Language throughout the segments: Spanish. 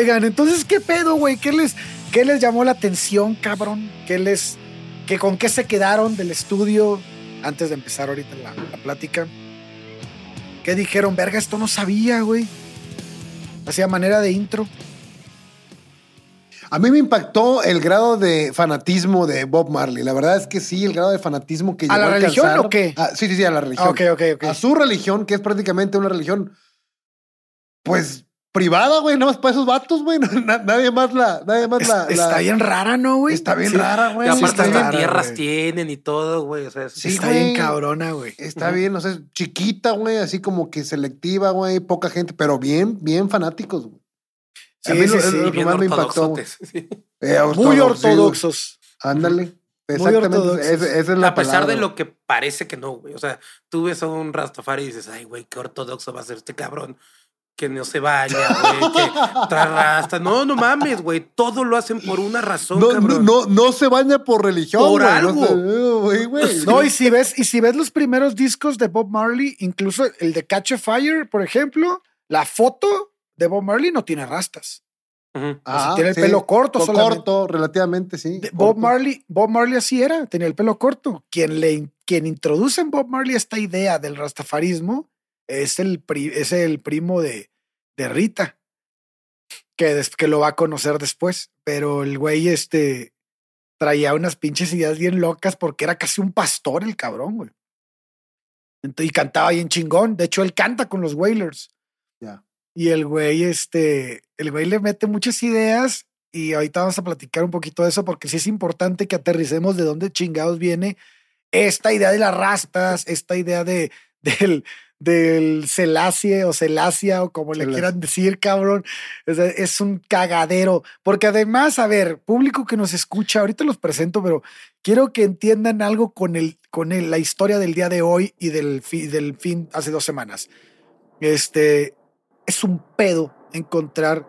Oigan, entonces, ¿qué pedo, güey? ¿Qué les, ¿Qué les llamó la atención, cabrón? ¿Qué les, que con qué se quedaron del estudio antes de empezar ahorita la, la plática? ¿Qué dijeron? Verga, esto no sabía, güey. Hacía manera de intro. A mí me impactó el grado de fanatismo de Bob Marley. La verdad es que sí, el grado de fanatismo que ¿A llegó la religión alcanzar- o qué? Ah, sí, sí, sí, a la religión. Ah, ok, ok, ok. A su religión, que es prácticamente una religión, pues, privada, güey. Nada más para esos vatos, güey. Na- nadie más la... Nadie más Es- la, la- está bien rara, ¿no, güey? Está bien Sí. rara, Y güey. aparte hasta bien rara, tierras tienen y todo, güey. O sea, Sí, está bien cabrona, güey. Está bien, o sea, es chiquita, güey, así como que selectiva, güey, poca gente, pero bien, bien fanáticos, güey. Sí, A mí sí, lo- sí. y más me impactó, sí. Eh, Muy ortodoxos, sí, ortodoxos. Ándale. Exactamente. ortodoxos. Esa, esa es la A pesar de lo que parece que no, güey. O sea, tú ves a un Rastafari y dices, ay, güey, qué ortodoxo va a ser este cabrón. Que no se baña, güey, que trae rasta. No, no mames, güey. Todo lo hacen por una razón, No, no, cabrón. no, no se baña por religión. Por güey, algo. No, se- güey, güey. No, y si ves, y si ves los primeros discos de Bob Marley, incluso el de Catch a Fire, por ejemplo, la foto de Bob Marley no tiene rastas. Ah, tiene el pelo corto co- solamente. Corto, relativamente, sí. Bob corto. Marley, Bob Marley así era, tenía el pelo corto. Quien le quien introduce en Bob Marley esta idea del rastafarismo es el, pri- es el primo de, de Rita, que, des- que lo va a conocer después. Pero el güey este traía unas pinches ideas bien locas porque era casi un pastor el cabrón, güey. Ento- y cantaba bien chingón. De hecho, él canta con los Wailers. Ya. Y el güey, este, el güey le mete muchas ideas y ahorita vamos a platicar un poquito de eso porque sí es importante que aterricemos de dónde chingados viene esta idea de las rastas, esta idea de, del, del celasie o celasia o como le quieran decir, cabrón. O sea, es un cagadero. Porque además, a ver, público que nos escucha, ahorita los presento, pero quiero que entiendan algo con, el, con el- la historia del día de hoy y del, fi- del fin hace dos semanas. Este es un pedo encontrar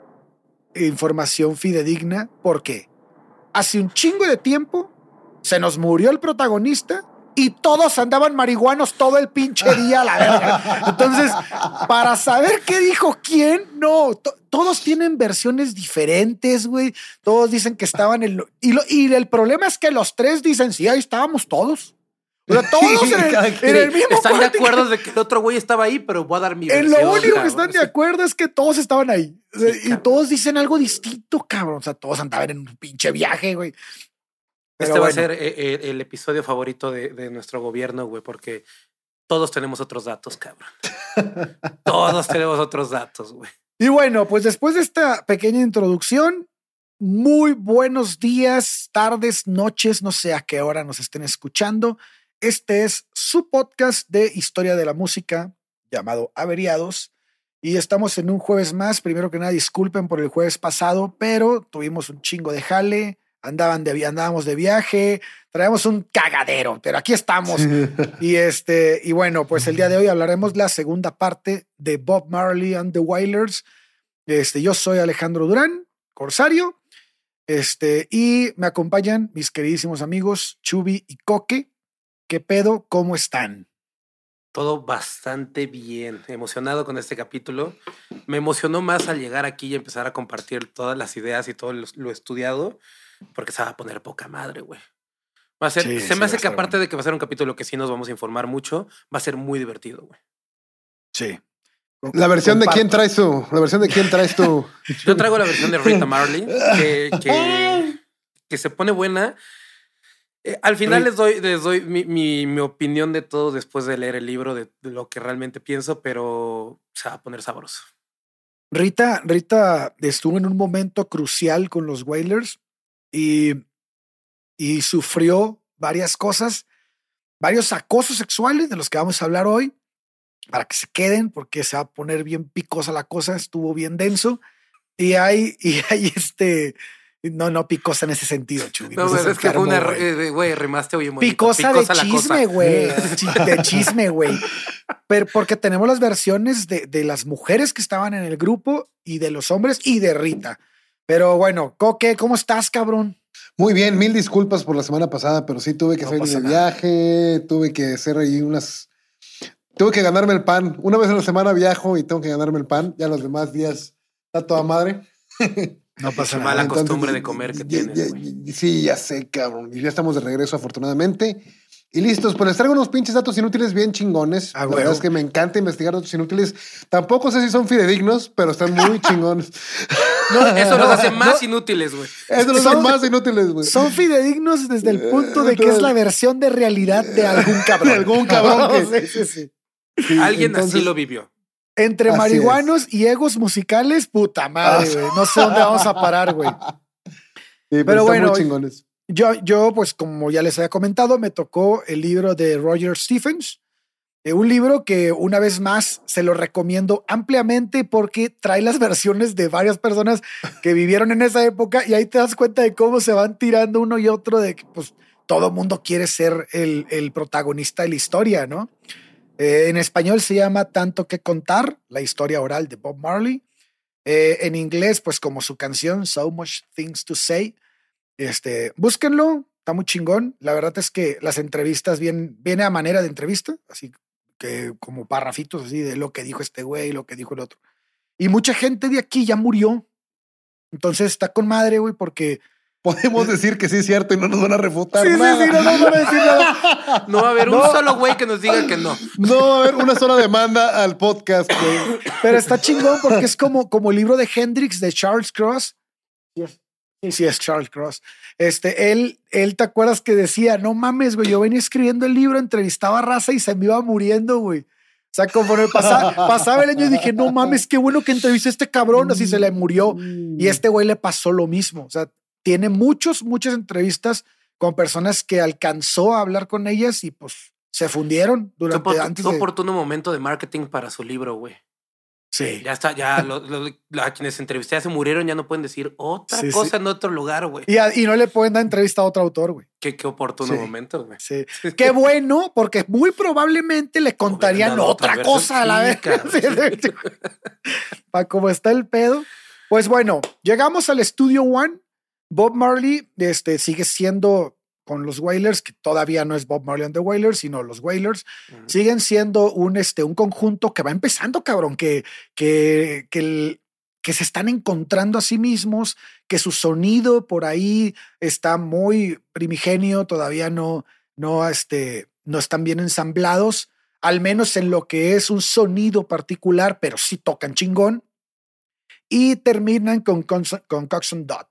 información fidedigna porque hace un chingo de tiempo se nos murió el protagonista y todos andaban marihuanos todo el pinche día la verga. Entonces, para saber qué dijo quién, no, to- todos tienen versiones diferentes, güey. Todos dicen que estaban en... lo- y, lo- y el problema es que los tres dicen, sí, ahí estábamos todos. O sea, todos en el, en el mismo Están de acuerdo de que el otro güey estaba ahí, pero voy a dar mi En versión. lo único que están de acuerdo es que todos estaban ahí. Sí, y cabrón. todos dicen algo distinto, cabrón. O sea, todos andaban en un pinche viaje, güey. Este Pero va a ser eh, eh, el episodio favorito de, de nuestro gobierno, güey, porque todos tenemos otros datos, cabrón. todos tenemos otros datos, güey. Y bueno, pues después de esta pequeña introducción, muy buenos días, tardes, noches, no sé a qué hora nos estén escuchando. Este es su podcast de historia de la música llamado Averiados. Y estamos en un jueves más. Primero que nada, disculpen por el jueves pasado, pero tuvimos un chingo de jale. Andaban de, andábamos de viaje, traíamos un cagadero, pero aquí estamos. Y este, y bueno, pues el día de hoy hablaremos la segunda parte de Bob Marley and the Wailers. Este, yo soy Alejandro Durán, Corsario. Este, y me acompañan mis queridísimos amigos Chubi y Coque. ¿Qué pedo? ¿Cómo están? Todo bastante bien. Emocionado con este capítulo. Me emocionó más al llegar aquí y empezar a compartir todas las ideas y todo lo, lo estudiado, porque se va a poner poca madre, güey. Va a ser, Sí, se me hace que aparte bueno. de que va a ser un capítulo que sí nos vamos a informar mucho, va a ser muy divertido, güey. Sí. La versión de quién traes tú. La versión de quién traes tú. Yo traigo la versión de Rita Marley, que, que, que se pone buena. Eh, al final les doy, les doy mi, mi- mi opinión de todo después de leer el libro, de, de lo que realmente pienso, pero se va a poner sabroso. Rita, Rita estuvo en un momento crucial con los Whalers y, y sufrió varias cosas, varios acosos sexuales de los que vamos a hablar hoy, para que se queden, porque se va a poner bien picosa la cosa, estuvo bien denso. Y hay, y hay este, no, no picosa en ese sentido, Chuy. No, es que fue una, güey. eh, güey, rimaste bonito. Picosa, Picosa de chisme, güey. De chisme, güey. Pero porque tenemos las versiones de, de las mujeres que estaban en el grupo y de los hombres y de Rita. Pero bueno, Coque, ¿cómo estás, cabrón? Muy bien, mil disculpas por la semana pasada, pero sí tuve que No salir de nada. viaje, tuve que hacer ahí unas. Tuve que ganarme el pan. Una vez a la semana viajo y tengo que ganarme el pan. Ya los demás días está toda madre. No pasa Mala nada. Entonces, costumbre de comer que ya- tienes, ya- Sí, ya sé, cabrón. Y ya estamos de regreso, afortunadamente. Y listos, pues les traigo unos pinches datos inútiles bien chingones. Ah, La huevo. verdad es que me encanta investigar datos inútiles. Tampoco sé si son fidedignos, pero están muy chingones. Eso los No, hace más no. inútiles, güey. Son- los más inútiles, güey. Son fidedignos desde el punto de que es la versión de realidad de algún cabrón. De algún cabrón que- Sí, sí, sí. Sí, Alguien entonces- así lo vivió. Entre Así marihuanos y egos musicales, puta madre, Ah. güey. No sé dónde vamos a parar, güey. Sí, Pero están bueno, muy chingones. Yo, yo, pues como ya les había comentado, me tocó el libro de Roger Stephens. eh, un libro que una vez más se lo recomiendo ampliamente porque trae las versiones de varias personas que vivieron en esa época y ahí te das cuenta de cómo se van tirando uno y otro de que pues todo mundo quiere ser el, el protagonista de la historia, ¿no? Eh, en español se llama Tanto que contar, la historia oral de Bob Marley. Eh, en inglés, pues como su canción, So Much Things to Say. Este, búsquenlo, está muy chingón. La verdad es que las entrevistas vienen, viene a manera de entrevista, así que como parrafitos así de lo que dijo este güey, lo que dijo el otro. Y mucha gente de aquí ya murió. Entonces está con madre, güey, porque. Podemos decir que sí es cierto y no nos van a refutar. Sí, sí, nada. sí, no nos van a decir nada. No va a haber un solo güey que nos diga que no. No va a haber una sola demanda al podcast, güey. Pero está chingón porque es como, como el libro de Hendrix de Charles Cross. Sí, sí, es Charles Cross. Este, él, él, ¿te acuerdas que decía, no mames, güey, yo venía escribiendo el libro, entrevistaba a raza y se me iba muriendo, güey. O sea, conforme pasaba, pasaba el año y dije, no mames, qué bueno que entrevisté a este cabrón, así se le murió. Y este güey le pasó lo mismo. O sea, tiene muchos, muchas entrevistas con personas que alcanzó a hablar con ellas y pues se fundieron durante opor- antes qué de... oportuno momento de marketing para su libro, güey. Sí. Ya está, ya lo- lo- a quienes entrevisté ya se murieron, ya no pueden decir otra Sí, sí. cosa en otro lugar, güey. Y, no le pueden dar entrevista a otro autor, güey. Qué, qué oportuno Sí. momento, güey. Sí. Qué bueno, porque muy probablemente le contarían otra otra cosa a la vez. Para cómo está el pedo. Pues bueno, llegamos al estudio One. Bob Marley este, sigue siendo con los Wailers, que todavía no es Bob Marley and the Wailers, sino los Wailers, Ujú. siguen siendo un, este, un conjunto que va empezando, cabrón, que, que, que, el- que se están encontrando a sí mismos, que su sonido por ahí está muy primigenio, todavía no, no, este, no están bien ensamblados, al menos en lo que es un sonido particular, pero sí tocan chingón. Y terminan con, Cons- con Coxon Dodd.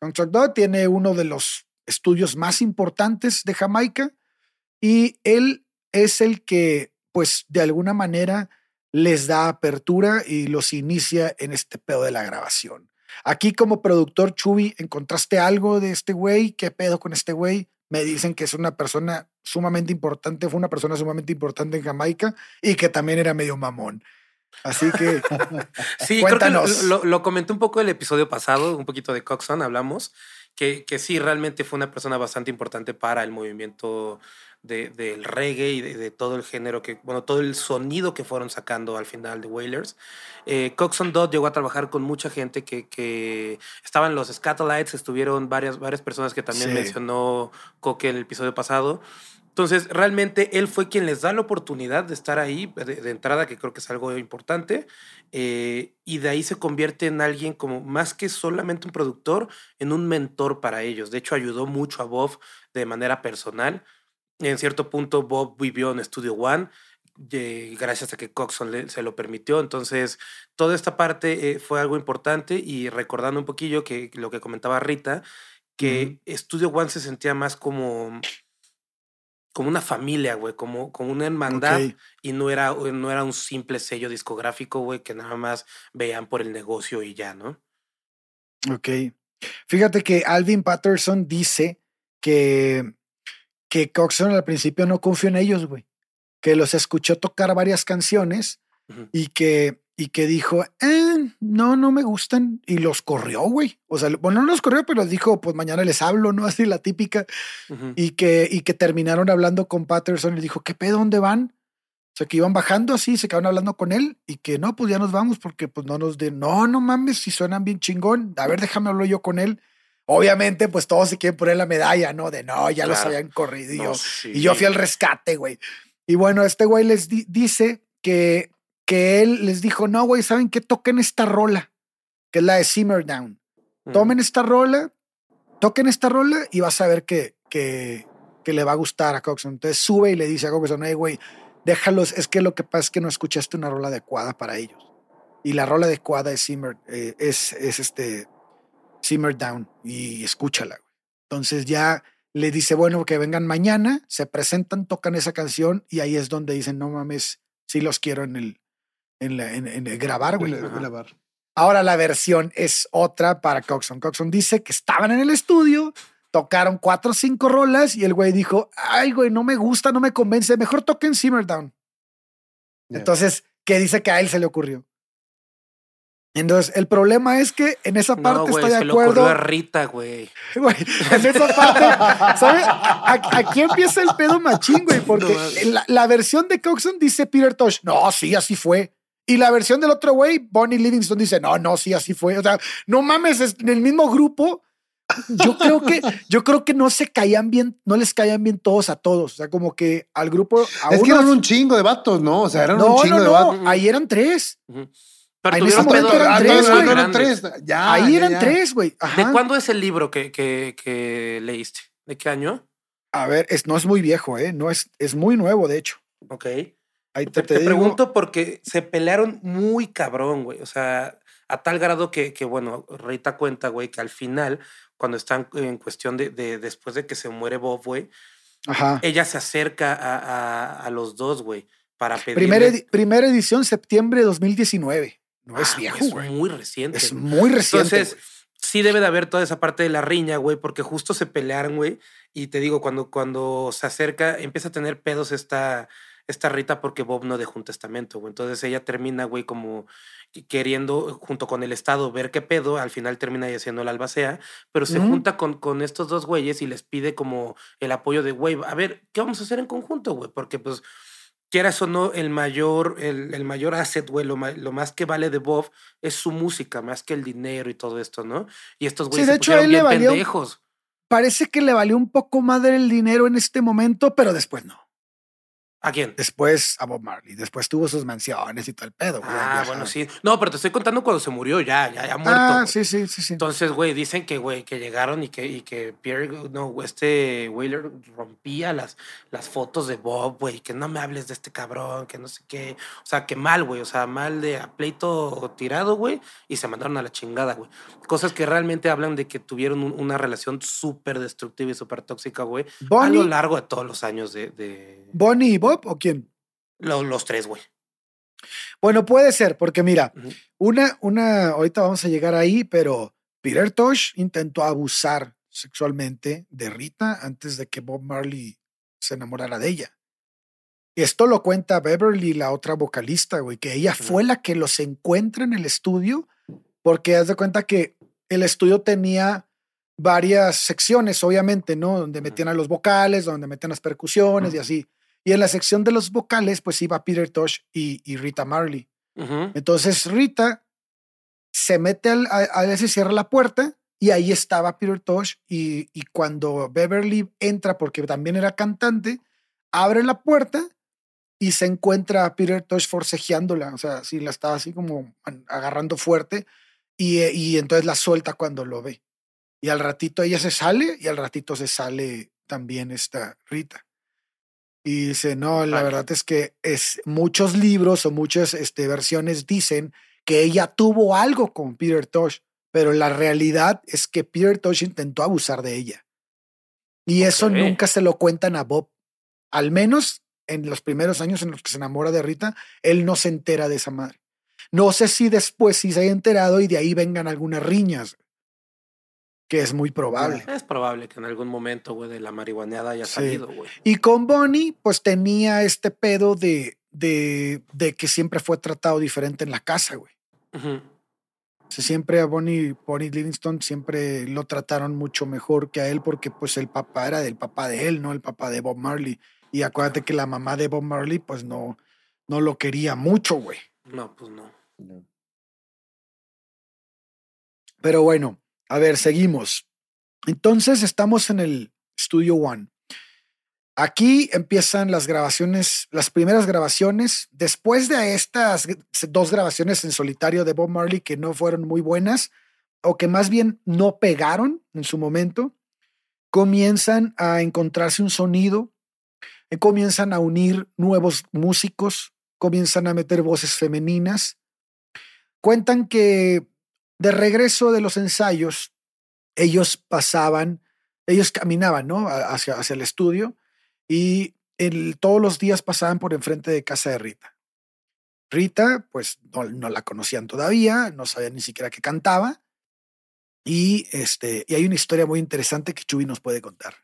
Coxon Dodd tiene uno de los estudios más importantes de Jamaica y él es el que, pues, de alguna manera les da apertura y los inicia en este pedo de la grabación. Aquí como productor Chubi, ¿encontraste algo de este güey? ¿Qué pedo con este güey? Me dicen que es una persona sumamente importante, fue una persona sumamente importante en Jamaica y que también era medio mamón. Así que Sí, Cuéntanos. creo que lo, lo- lo comenté un poco el episodio pasado, un poquito de Coxon, hablamos, que, que sí, realmente fue una persona bastante importante para el movimiento de- del reggae y de, de todo el género, que, bueno, todo el sonido que fueron sacando al final de Wailers. Eh, Coxon Dodd llegó a trabajar con mucha gente que, que estaban los Scatolites, estuvieron varias, varias personas que también Sí. mencionó Coque en el episodio pasado. Entonces, realmente él fue quien les da la oportunidad de estar ahí de, de entrada, que creo que es algo importante, eh, y de ahí se convierte en alguien como más que solamente un productor, en un mentor para ellos. De hecho, ayudó mucho a Bob de manera personal. En cierto punto, Bob vivió en Studio One, eh, gracias a que Coxon le- se lo permitió. Entonces, toda esta parte eh, fue algo importante y recordando un poquillo que lo que comentaba Rita, que Studio One se sentía más como como una familia, güey, como, como una hermandad y no era, no era un simple sello discográfico, güey, que nada más veían por el negocio y ya, ¿no? Ok. Fíjate que Alvin Patterson dice que, que Coxon al principio no confió en ellos, güey. Que los escuchó tocar varias canciones y que, y que dijo, "Eh, no, no me gustan. Y los corrió, güey. O sea, bueno, no los corrió, pero dijo, pues mañana les hablo, ¿no? Así la típica. Y que, y que terminaron hablando con Patterson y dijo, ¿qué pedo? ¿Dónde van? O sea, que iban bajando así, se quedaron hablando con él y que no, pues ya nos vamos porque pues no nos de, no, no mames, si suenan bien chingón. A ver, déjame hablar yo con él. Obviamente, pues todos se quieren poner la medalla, ¿no? De no, ya los habían corrido y, No, yo, sí. y yo fui al rescate, güey. Y bueno, este güey les di- dice que, que él les dijo, no, güey, ¿saben qué? Toquen esta rola. que es la de Simmer Down. Mm. Tomen esta rola, toquen esta rola y vas a ver que, que, que le va a gustar a Coxon. Entonces sube y le dice a Coxon, hey, güey, déjalos, es que lo que pasa es que no escuchaste una rola adecuada para ellos. Y la rola adecuada es Simmer, eh, es, es este Simmer Down y escúchala. güey. Entonces ya le dice, bueno, que vengan mañana, se presentan, tocan esa canción y ahí es donde dicen, no mames, sí los quiero en el, en, la- en- en el grabar, güey. Grabar. Ahora la versión es otra para Coxon. Coxon dice que estaban en el estudio, tocaron cuatro o cinco rolas y el güey dijo, ay, güey, no me gusta, no me convence, mejor toquen Simmer Down. Ya. Entonces, ¿qué dice que a él se le ocurrió? Entonces, el problema es que en esa parte No, estoy se de le acuerdo. a Rita, güey. En esa parte, ¿sabes? Aquí empieza el pedo machín, güey, porque No mames. la, la versión de Coxon dice Peter Tosh, no, sí, así fue. Y la versión del otro güey, Bonnie Livingston, dice, no, no, sí, así fue. O sea, no mames, es en el mismo grupo. Yo creo que, yo creo que no se caían bien, no les caían bien todos a todos. O sea, como que al grupo, a Es que eran un chingo de vatos, ¿no? O sea, eran no, un chingo no, de no, vatos. ahí eran tres. Pero En tuvieron ese momento pedos eran tres, eran grandes. tres. Ya, ahí ya, eran ya. tres, güey. Ajá. ¿De cuándo es el libro que, que, que leíste? ¿De qué año? A ver, es, no es muy viejo, ¿eh? No es, es muy nuevo, de hecho. Ok. Ahí Te, pregunto porque se pelearon muy cabrón, güey. O sea, a tal grado que, que bueno, Rita cuenta, güey, que al final, cuando están en cuestión de, de después de que se muere Bob, güey, Ajá. ella se acerca a, a- a los dos, güey, para pedir. Primera, primera edición, septiembre de 2019. No es viejo, Ah, Es güey. muy reciente. Es muy reciente. Entonces, sí debe de haber toda esa parte de la riña, güey, porque justo se pelearon, güey. Y te digo, cuando, cuando se acerca, empieza a tener pedos esta, esta Rita porque Bob no dejó un testamento, güey. Entonces ella termina, güey, como queriendo, junto con el Estado, ver qué pedo. Al final termina haciendo la albacea, pero se junta con, con estos dos güeyes y les pide como el apoyo de, güey, a ver, ¿qué vamos a hacer en conjunto, güey? Porque, pues, quieras o no, el mayor, el, el mayor asset, güey, lo, lo más que vale de Bob es su música, más que el dinero y todo esto, ¿no? Y estos Sí, güeyes de se hecho, pusieron le bien valió- pendejos. Parece que le valió un poco más del dinero en este momento, pero después no. ¿A quién? Después a Bob Marley. Después tuvo sus mansiones y todo el pedo. güey, Ah, bueno, sí. No, pero te estoy contando cuando se murió ya, ya, ya muerto. Ah, güey. sí, sí, sí, sí. Entonces, güey, dicen que, güey, que llegaron y que, y que Pierre, no, este Wheeler rompía las, las fotos de Bob, güey, que no me hables de este cabrón, que no sé qué. O sea, que mal, güey, o sea, mal de a pleito tirado, güey, y se mandaron a la chingada, güey. Cosas que realmente hablan de que tuvieron un- una relación súper destructiva y súper tóxica, güey, a lo Bonnie, largo de todos los años de, de Bonnie y Bob o quién? lo- los tres, güey. Bueno, puede ser, porque mira, una, una, ahorita vamos a llegar ahí, pero Peter Tosh intentó abusar sexualmente de Rita antes de que Bob Marley se enamorara de ella. Esto lo cuenta Beverly, la otra vocalista, güey, que ella fue la que los encuentra en el estudio, porque haz de cuenta que el estudio tenía varias secciones, obviamente, ¿no? Donde metían a los vocales, donde metían las percusiones y así. Y en la sección de los vocales, pues iba Peter Tosh y, y Rita Marley. Entonces Rita se mete al, a, a veces cierra la puerta y ahí estaba Peter Tosh y, y cuando Beverly entra, porque también era cantante, abre la puerta y se encuentra a Peter Tosh forcejeándola, o sea, sí la estaba así como an- agarrando fuerte y, eh, y entonces la suelta cuando lo ve. Y al ratito ella se sale y al ratito se sale también esta Rita. Y dice, no, la verdad es que es, muchos libros o muchas este, versiones dicen que ella tuvo algo con Peter Tosh, pero la realidad es que Peter Tosh intentó abusar de ella. Y eso nunca se lo cuentan a Bob. Al menos en los primeros años en los que se enamora de Rita, él no se entera de esa madre. No sé si después sí se haya enterado y de ahí vengan algunas riñas, que es muy probable. Es probable que en algún momento, güey, de la marihuaneada haya Sí. salido, güey. Y con Bonnie, pues tenía este pedo de, de, de que siempre fue tratado diferente en la casa, güey. Ujú. O sea, siempre a Bonnie, Bonnie Livingston siempre lo trataron mucho mejor que a él porque pues el papá era del papá de él, no el papá de Bob Marley. Y acuérdate que la mamá de Bob Marley pues no, no lo quería mucho, güey. No, pues no. Pero bueno, a ver, seguimos. Entonces estamos en el Studio One. Aquí empiezan las grabaciones, las primeras grabaciones. Después de estas dos grabaciones en solitario de Bob Marley que no fueron muy buenas, o que más bien no pegaron en su momento, comienzan a encontrarse un sonido, eh, comienzan a unir nuevos músicos, comienzan a meter voces femeninas. Cuentan que de regreso de los ensayos, ellos pasaban, ellos caminaban, ¿no? Hacia, el estudio y todos los días pasaban por enfrente de casa de Rita. Rita, pues no, no, la conocían todavía, no sabían ni siquiera que cantaba. Y, este, y hay una historia muy interesante que Chuy nos puede contar.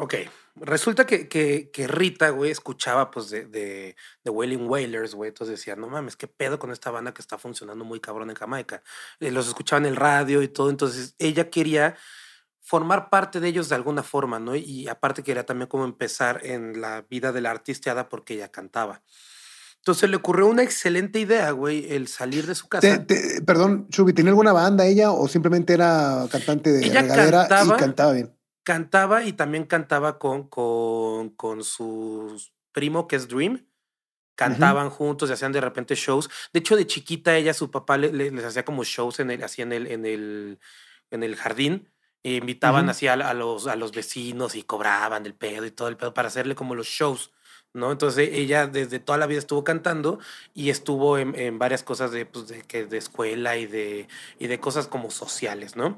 Ok, resulta que, que, que Rita, güey, escuchaba pues de, de, de Wailing Wailers, güey, entonces decía, no mames, qué pedo con esta banda que está funcionando muy cabrón en Jamaica. Eh, los escuchaba en el radio y todo, entonces ella quería formar parte de ellos de alguna forma, ¿no? Y aparte quería también como empezar en la vida de la artisteada porque ella cantaba. Entonces le ocurrió una excelente idea, güey, el salir de su casa. perdón, Chubi, ¿tiene alguna banda ella o simplemente era cantante de ella cantaba, y cantaba bien? Cantaba y también cantaba con, con, con su primo que es Dream. Cantaban juntos y hacían de repente shows. De hecho, de chiquita ella, su papá les hacía como shows en el, así en el, en el, en el jardín invitaban así a, los, a los vecinos y cobraban el pedo y todo el pedo para hacerle como los shows, ¿no? Entonces ella desde toda la vida estuvo cantando y estuvo en, varias cosas de, pues, de, que, de escuela y de, y de cosas como sociales, ¿no?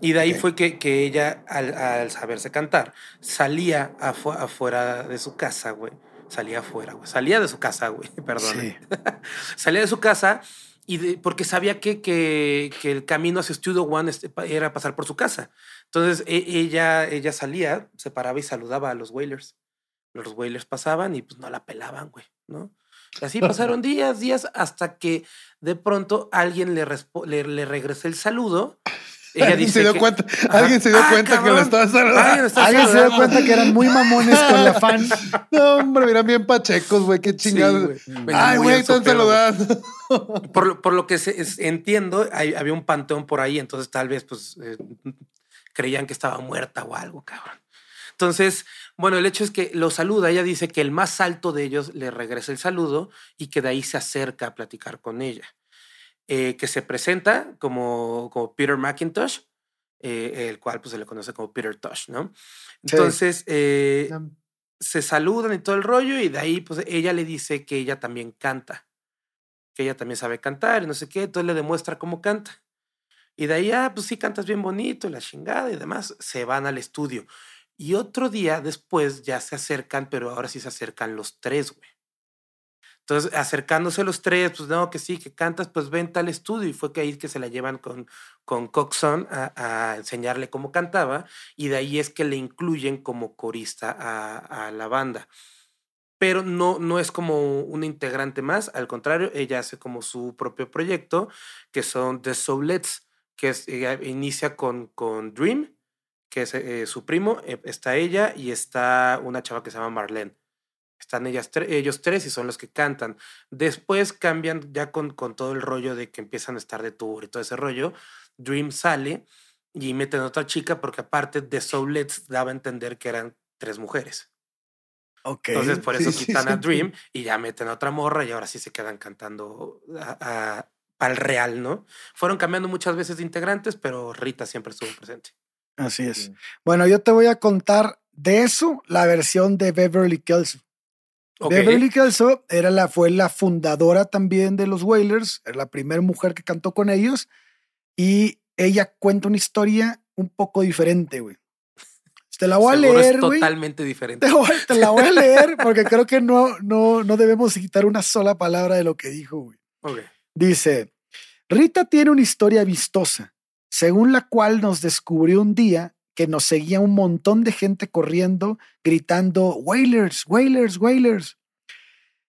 Y de ahí fue que, que ella, al, saberse cantar, salía afuera de su casa, güey. Salía afuera, güey. Salía de su casa, güey. Perdón. salía de su casa y porque sabía que, que, que, el camino hacia Studio One este, era pasar por su casa. Entonces e, ella, ella salía, se paraba y saludaba a los Whalers. Los Whalers pasaban y pues no la pelaban, güey, ¿no? Y así pasaron días, días, hasta que de pronto alguien le, le, le regresó el saludo ¿Alguien se dio cuenta, alguien se dio ah, cuenta que lo estaba saludando. Alguien, se dio cuenta que eran muy mamones con la fan. No, hombre, miran bien pachecos, güey, qué chingados. Ay, güey, están saludando. Por, por, lo que se, entiendo, había un panteón por ahí, entonces tal vez pues eh, creían que estaba muerta o algo, cabrón. Entonces, bueno, el hecho es que lo saluda, ella dice que el más alto de ellos le regresa el saludo y que de ahí se acerca a platicar con ella. Eh, que se presenta como, como Peter McIntosh, eh, el cual pues, se le conoce como Peter Tosh, ¿no? Entonces, eh, se saludan y todo el rollo y de ahí pues ella le dice que ella también canta, que ella también sabe cantar y no sé qué, entonces le demuestra cómo canta. Y de ahí, ah, pues sí, cantas bien bonito, la chingada y demás, se van al estudio. Y otro día después ya se acercan, pero ahora sí se acercan los tres, güey. Entonces, acercándose los tres, pues no, que sí, que cantas, pues vente al estudio. Y fue que ahí que se la llevan con, con Coxon a, enseñarle cómo cantaba. Y de ahí es que le incluyen como corista a, la banda. Pero no, no es como un integrante más, al contrario, ella hace como su propio proyecto, que son The Soulets, que es, inicia con, con Dream, que es eh, su primo, eh, está ella y está una chava que se llama Marlene. Están ellas ellos tres y son los que cantan. Después cambian ya con, con todo el rollo de que empiezan a estar de tour y todo ese rollo. Dream sale y meten a otra chica porque aparte de Soulets daba a entender que eran tres mujeres. Okay. Entonces por eso quitan a Dream y ya meten a otra morra y ahora sí se quedan cantando al real, ¿no? Fueron cambiando muchas veces de integrantes, pero Rita siempre estuvo presente. Así es. Bueno, yo te voy a contar de eso la versión de Beverly Kelsey. Beverly Kelso era la, fue la fundadora también de los Wailers, la primera mujer que cantó con ellos y ella cuenta una historia un poco diferente, güey. Te la voy a leer, güey. Totalmente diferente. Te, la voy a leer porque creo que no, no, no debemos quitar una sola palabra de lo que dijo, güey. Dice, Rita tiene una historia vistosa, según la cual nos descubrió un día que nos seguía un montón de gente corriendo, gritando, Whalers, Whalers, Whalers.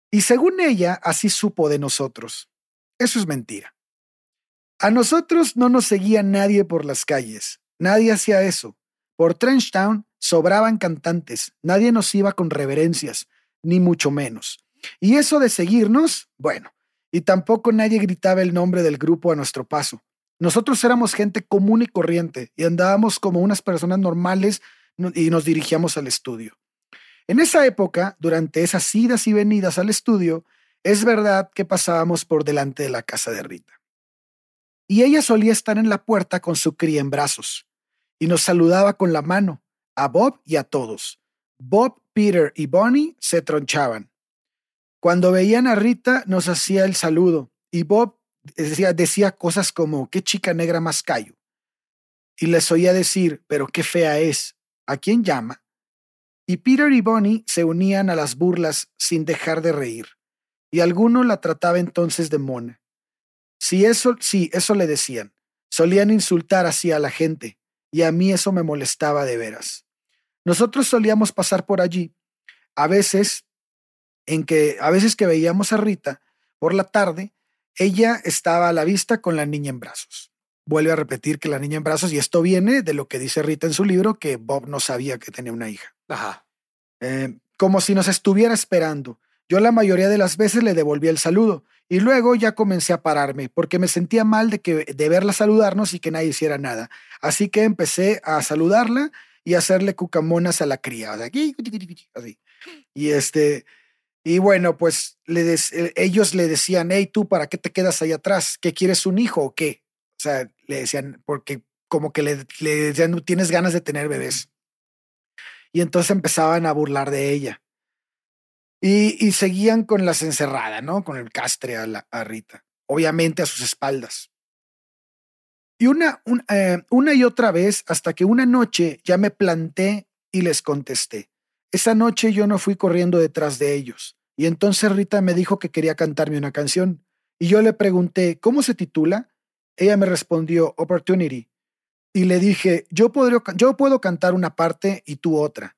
Y según ella, así supo de nosotros. Eso es mentira. A nosotros no nos seguía nadie por las calles. Nadie hacía eso. Por Trenchtown sobraban cantantes. Nadie nos iba con reverencias, ni mucho menos. Y eso de seguirnos, bueno, y tampoco nadie gritaba el nombre del grupo a nuestro paso. Nosotros éramos gente común y corriente y andábamos como unas personas normales y nos dirigíamos al estudio. En esa época, durante esas idas y venidas al estudio, es verdad que pasábamos por delante de la casa de Rita. Y ella solía estar en la puerta con su cría en brazos y nos saludaba con la mano, a Bob y a todos. Bob, Peter y Bonnie se tronchaban. Cuando veían a Rita nos hacía el saludo y Bob decía, decía cosas como, qué chica negra más callo. Y les oía decir, pero qué fea es. ¿A quién llama? Y Peter y Bonnie se unían a las burlas sin dejar de reír y alguno la trataba entonces de mona. Si eso, sí, eso le decían. Solían insultar así a la gente, y a mí eso me molestaba de veras. Nosotros solíamos pasar por allí, a veces en que a veces que veíamos a Rita por la tarde, ella estaba a la vista con la niña en brazos. Vuelve a repetir que la niña en brazos, y esto viene de lo que dice Rita en su libro, que Bob no sabía que tenía una hija. Ajá. Eh, como si nos estuviera esperando, yo la mayoría de las veces le devolví el saludo y luego ya comencé a pararme porque me sentía mal de, que, de verla saludarnos y que nadie hiciera nada. Así que empecé a saludarla y a hacerle cucamonas a la cría. así. Y este, y bueno, pues eh, ellos le decían, hey, tú, ¿para qué te quedas ahí atrás? ¿Qué quieres un hijo o qué? O sea, le decían, porque como que le, le decían, tienes ganas de tener bebés. Y entonces empezaban a burlar de ella. Y, seguían con las encerradas, ¿no? Con el castre a, la, Rita, obviamente a sus espaldas. Y una, eh, una y otra vez, hasta que una noche ya me planté y les contesté. Esa noche yo no fui corriendo detrás de ellos. Y entonces Rita me dijo que quería cantarme una canción. Y yo le pregunté, ¿cómo se titula? Ella me respondió, Opportunity. Y le dije, yo, yo puedo cantar una parte y tú otra.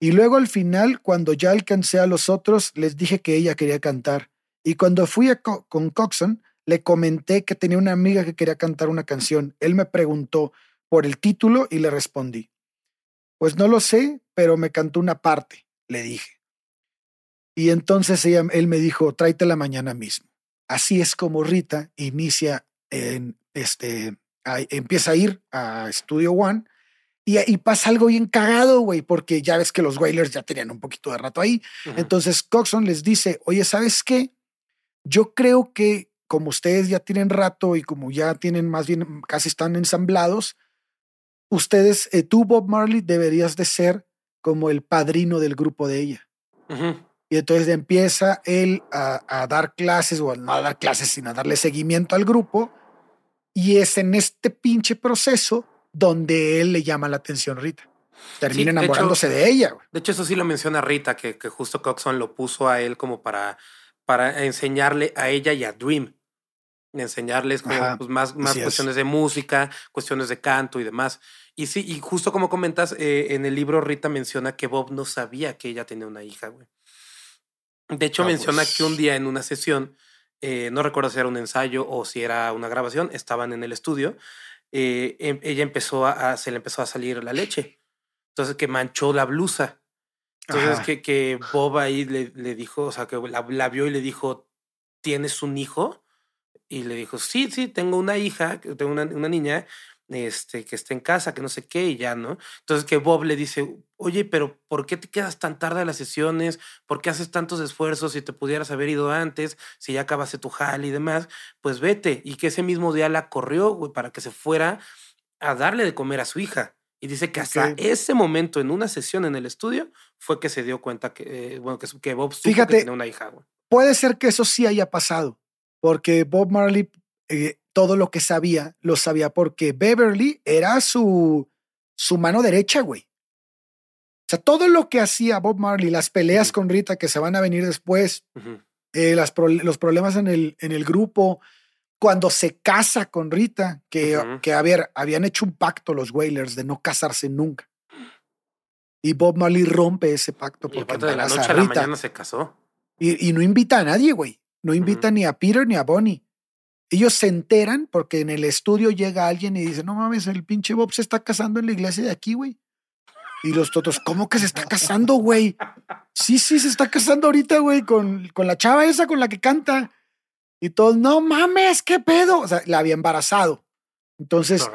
Y luego al final, cuando ya alcancé a los otros, les dije que ella quería cantar. Y cuando fui con Coxon, le comenté que tenía una amiga que quería cantar una canción. Él me preguntó por el título y le respondí. Pues no lo sé, pero me cantó una parte, le dije. Y entonces él me dijo, tráetela mañana mismo. Así es como Rita inicia en este, empieza a ir a Studio One y, pasa algo bien cagado, güey, porque ya ves que los Whalers ya tenían un poquito de rato ahí. Entonces Coxon les dice, oye, ¿sabes qué? Yo creo que como ustedes ya tienen rato y como ya tienen más bien, casi están ensamblados, ustedes, eh, tú, Bob Marley, deberías de ser como el padrino del grupo de ella. Y entonces empieza él a, a, dar clases, o no a dar clases, sino a darle seguimiento al grupo. Y es en este pinche proceso donde él le llama la atención a Rita. Termina enamorándose de, ella. De hecho, eso sí lo menciona Rita, que, que, justo Coxon lo puso a él como para, para enseñarle a ella y a Dream. Enseñarles como, pues, más, más cuestiones de música, cuestiones de canto y demás. Y sí, y justo como comentas, eh, en el libro Rita menciona que Bob no sabía que ella tenía una hija, güey. De hecho, menciona que un pues día en una sesión, eh, no recuerdo si era un ensayo o si era una grabación, estaban en el estudio eh, em, ella empezó a, se le empezó a salir la leche. Entonces que manchó la blusa. Entonces que, que, Bob ahí le, le, dijo, o sea, que la, vio y le dijo, ¿tienes un hijo? Y le dijo, sí, sí, tengo una hija, tengo una, una niña, este, que está en casa, que no sé qué, y ya, ¿no? Entonces que Bob le dice, oye, pero ¿por qué te quedas tan tarde a las sesiones? ¿Por qué haces tantos esfuerzos si te pudieras haber ido antes, si ya acabaste tu jal y demás? Pues vete. Y que ese mismo día la corrió, güey, para que se fuera a darle de comer a su hija. Y dice que hasta ese momento, en una sesión en el estudio, fue que se dio cuenta que, eh, bueno, que, que Bob Fíjate, que tenía una hija, güey. Puede ser que eso sí haya pasado, porque Bob Marley eh, todo lo que sabía, lo sabía porque Beverly era su, su mano derecha, güey. O sea, todo lo que hacía Bob Marley, las peleas con Rita que se van a venir después, eh, las los problemas en el, en el grupo, cuando se casa con Rita, que, que a ver, habían hecho un pacto los Whalers de no casarse nunca. Y Bob Marley rompe ese pacto porque de la noche a, la mañana se casó. Y, y no invita a nadie, güey. No invita ni a Peter ni a Bonnie. Ellos se enteran porque en el estudio llega alguien y dice, no mames, el pinche Bob se está casando en la iglesia de aquí, güey. Y los totos, ¿cómo que se está casando, güey? Sí, sí, se está casando ahorita, güey, con, con la chava esa con la que canta. Y todos, no mames, qué pedo. O sea, la había embarazado. Entonces,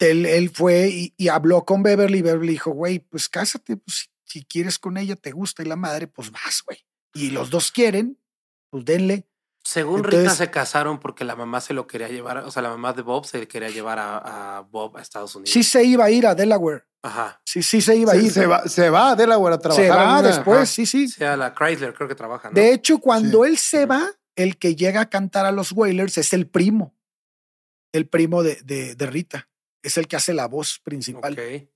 él, él, fue y, habló con Beverly. Beverly dijo, güey, pues cásate, pues si quieres con ella, te gusta y la madre, pues vas, güey. Y los dos quieren, pues denle. Según Rita se casaron porque la mamá se lo quería llevar, o sea, la mamá de Bob se quería llevar a, a Bob a Estados Unidos. Sí se iba a ir a Delaware. Ajá. Sí, sí se iba a ir. se va, se va a Delaware a trabajar. Se va una- después, ajá. sí, sí. Sí, a la Chrysler creo que trabaja, ¿no? De hecho, cuando Sí. él se va, el que llega a cantar a los Wailers es el primo. El primo de, de, de Rita. Es el que hace la voz principal. Ok.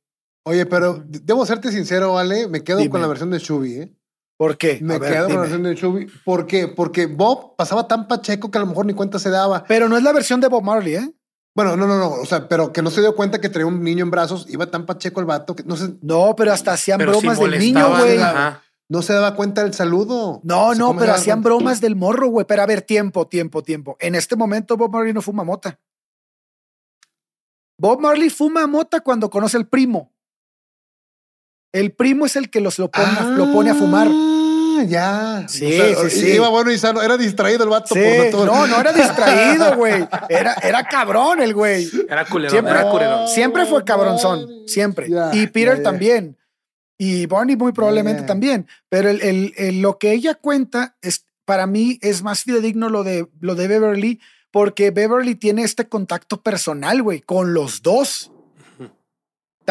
Oye, pero debo serte sincero, Ale, me quedo Dime. con la versión de Shubi, ¿eh? ¿Por qué? Me A ver, quedo con la versión de Shubi. ¿Por qué? Porque Bob pasaba tan pacheco que a lo mejor ni cuenta se daba. Pero no es la versión de Bob Marley, ¿eh? Bueno, no, no, no. O sea, pero que no se dio cuenta que traía un niño en brazos. Iba tan pacheco el vato que no se, No, pero hasta hacían Pero bromas del niño, güey. no se daba cuenta del saludo. No, O sea, no, ¿cómo se pero hacían cuenta? bromas del morro, güey. Pero a ver, tiempo, tiempo, tiempo. En este momento Bob Marley no fuma mota. Bob Marley fuma mota cuando conoce al primo. El primo es el que los lo, pone, a- lo pone a fumar. Ah, ya. Sí, sí, sí. Iba bueno y sano. Era distraído el vato Sí, por todo. no, no era distraído, güey. Era, era cabrón el güey. Era culero, Siempre- era culero. Siempre fue cabronzón, siempre. Ya, y Peter ya. también. Y Bonnie muy probablemente Ya. también. Pero el, el- el- lo que ella cuenta es, para mí es más fidedigno lo de, lo de Beverly, porque Beverly tiene este contacto personal, güey, con los dos.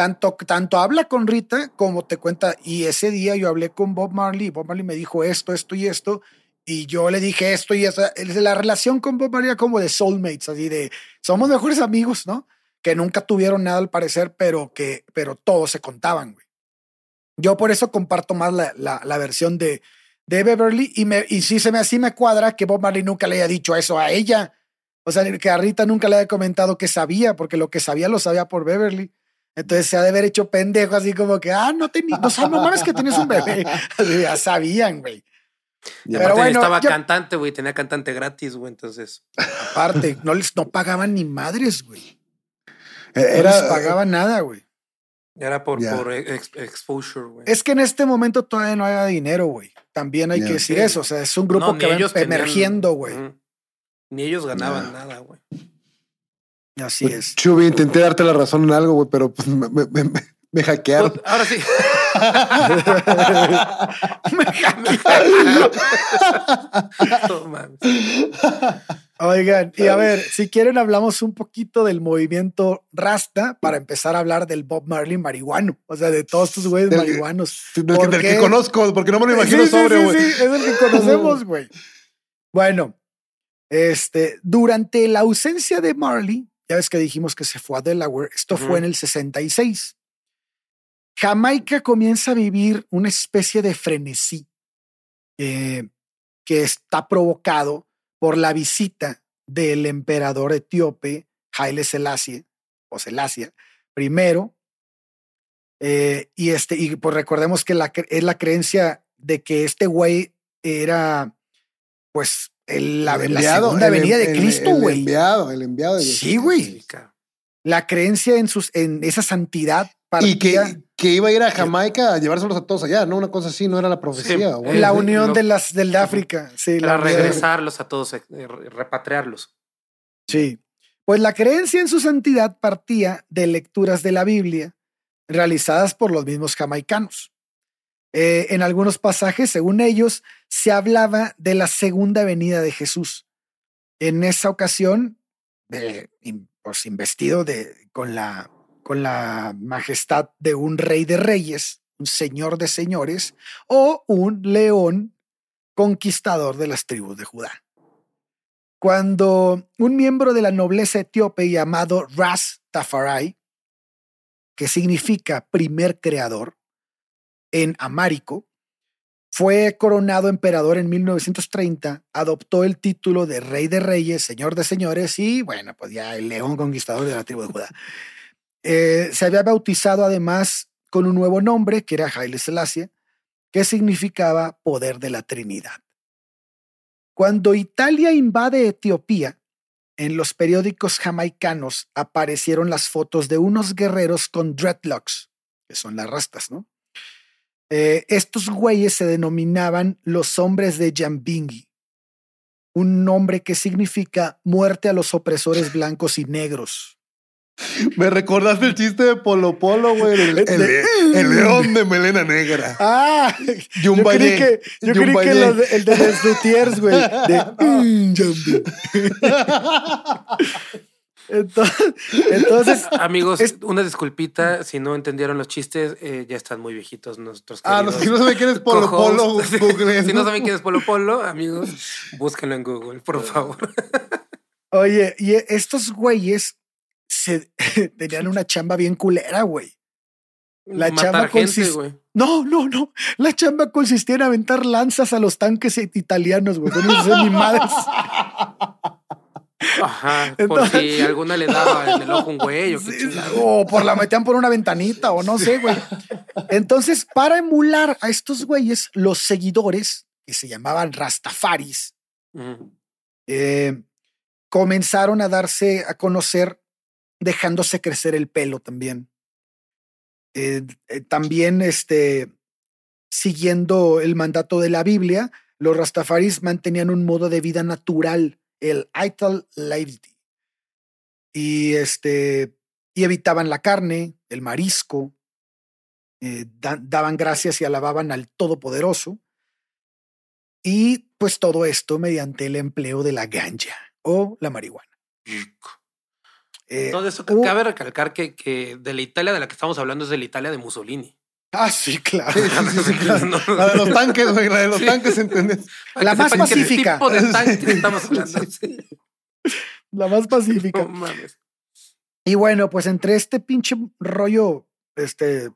Tanto, tanto habla con Rita como te cuenta. Y ese día yo hablé con Bob Marley. Bob Marley me dijo esto, esto y esto. Y yo le dije esto y esa. La relación con Bob Marley era como de soulmates, así de somos mejores amigos, ¿no? Que nunca tuvieron nada al parecer, pero que, pero todos se contaban, güey. Yo por eso comparto más la, la, versión de, de Beverly y, y sí se me así me cuadra que Bob Marley nunca le haya dicho eso a ella. O sea, que a Rita nunca le haya comentado que sabía, porque lo que sabía lo sabía por Beverly. Entonces se ha de haber hecho pendejo así como que, ah, no tenía, no, sabes, no mames que tienes un bebé. Así, ya sabían, güey. Y Pero aparte bueno, estaba yo- cantante, güey, tenía cantante gratis, güey, entonces. Aparte, no les no pagaban ni madres, güey. No Era, les pagaban nada, güey. Era por, por ex- exposure, güey. Es que en este momento todavía no hay dinero, güey. También hay que decir Sí. eso. O sea, es un grupo No, que va emergiendo, güey. Ni ellos ganaban nada, güey. Así es. Chubi, intenté darte la razón en algo, güey, pero pues me, me, me- me- me hackearon. Pues, ahora sí. No mames. Oigan, y a ver, si quieren hablamos un poquito del movimiento Rasta para empezar a hablar del Bob Marley marihuano. O sea, de todos estos güeyes Del- marihuanos. Del, que- conozco, porque no me lo imagino Sí, sí, sobre, sí, güey. sí, es el que conocemos, güey. Bueno, este, durante la ausencia de Marley, ya ves que dijimos que se fue a Delaware, esto fue en el 66. Jamaica comienza a vivir una especie de frenesí eh, que está provocado por la visita del emperador etíope Haile Selassie o Selassie primero. eh, y este, y pues recordemos que la, es la creencia de que este güey era pues el- la, El la enviado, segunda el- venida de el- Cristo, El güey. enviado, el enviado de Dios. Sí, güey. La creencia en sus, en esa santidad Y que, que iba a ir a Jamaica a llevárselos a todos allá, ¿no? Una cosa así, no era la profecía, Sí, güey. la eh, unión lo- de las del de África. Sí, la Para de- regresarlos a todos, eh, re- repatriarlos. Sí. Pues la creencia en su santidad partía de lecturas de la Biblia realizadas por los mismos jamaicanos. Eh, en algunos pasajes, según ellos, se hablaba de la segunda venida de Jesús. En esa ocasión, pues investido de, con, la, con la majestad de un rey de reyes, un señor de señores, o un león conquistador de las tribus de Judá cuando un miembro de la nobleza etíope llamado Ras Tafari, que significa primer creador, en amárico, fue coronado emperador en 1930, adoptó el título de rey de reyes, señor de señores y, bueno, pues ya el león conquistador de la tribu de Judá. Eh, se había bautizado además con un nuevo nombre, que era Haile Selassie, que significaba poder de la Trinidad. Cuando Italia invade Etiopía, en los periódicos jamaicanos aparecieron las fotos de unos guerreros con dreadlocks, que son las rastas, ¿no? Eh, estos güeyes se denominaban los hombres de Jambingi, un nombre que significa muerte a los opresores blancos y negros. Me recordaste el chiste de Polo Polo, güey. El, el- el león de melena negra. Ah, yo creí que, yo creí que el de los luthiers, güey. De mm, Jumbo. Entonces, entonces, Amigos, Es- una disculpita si no entendieron los chistes, eh, ya están muy viejitos nuestros Ah, no, si no saben quién es Polo Polo. Google. si no saben quién es Polo Polo, amigos, búsquenlo en Google, por favor. oye, y estos güeyes se, tenían una chamba bien culera, güey. La chamba Matar gente, consist- güey. No, no, no. La chamba consistía en aventar lanzas a los tanques italianos, güey. Con esos animales. Ajá, por Entonces- si alguna le daba en el ojo un güey o Sí, por la metían por una ventanita o no sé, güey. Entonces, para emular a estos güeyes, los seguidores, que se llamaban Rastafaris, eh, comenzaron a darse a conocer dejándose crecer el pelo también. Eh, eh, también, este, siguiendo el mandato de la Biblia, los Rastafaris mantenían un modo de vida natural, el Ital Laity. Y este, y evitaban la carne, el marisco, eh, da- daban gracias y alababan al Todopoderoso. Y pues todo esto mediante el empleo de la ganja o la marihuana. Eh, Todo eso hubo- cabe recalcar que, que de la Italia de la que estamos hablando es de la Italia de Mussolini. Ah, sí, claro. Sí, sí, sí, sí, claro. No. La de los tanques, güey. La de los tanques, ¿entendés? La más pacífica. tipo de tanque Sí. estamos hablando. La más pacífica. No mames. Y bueno, pues entre este pinche rollo este,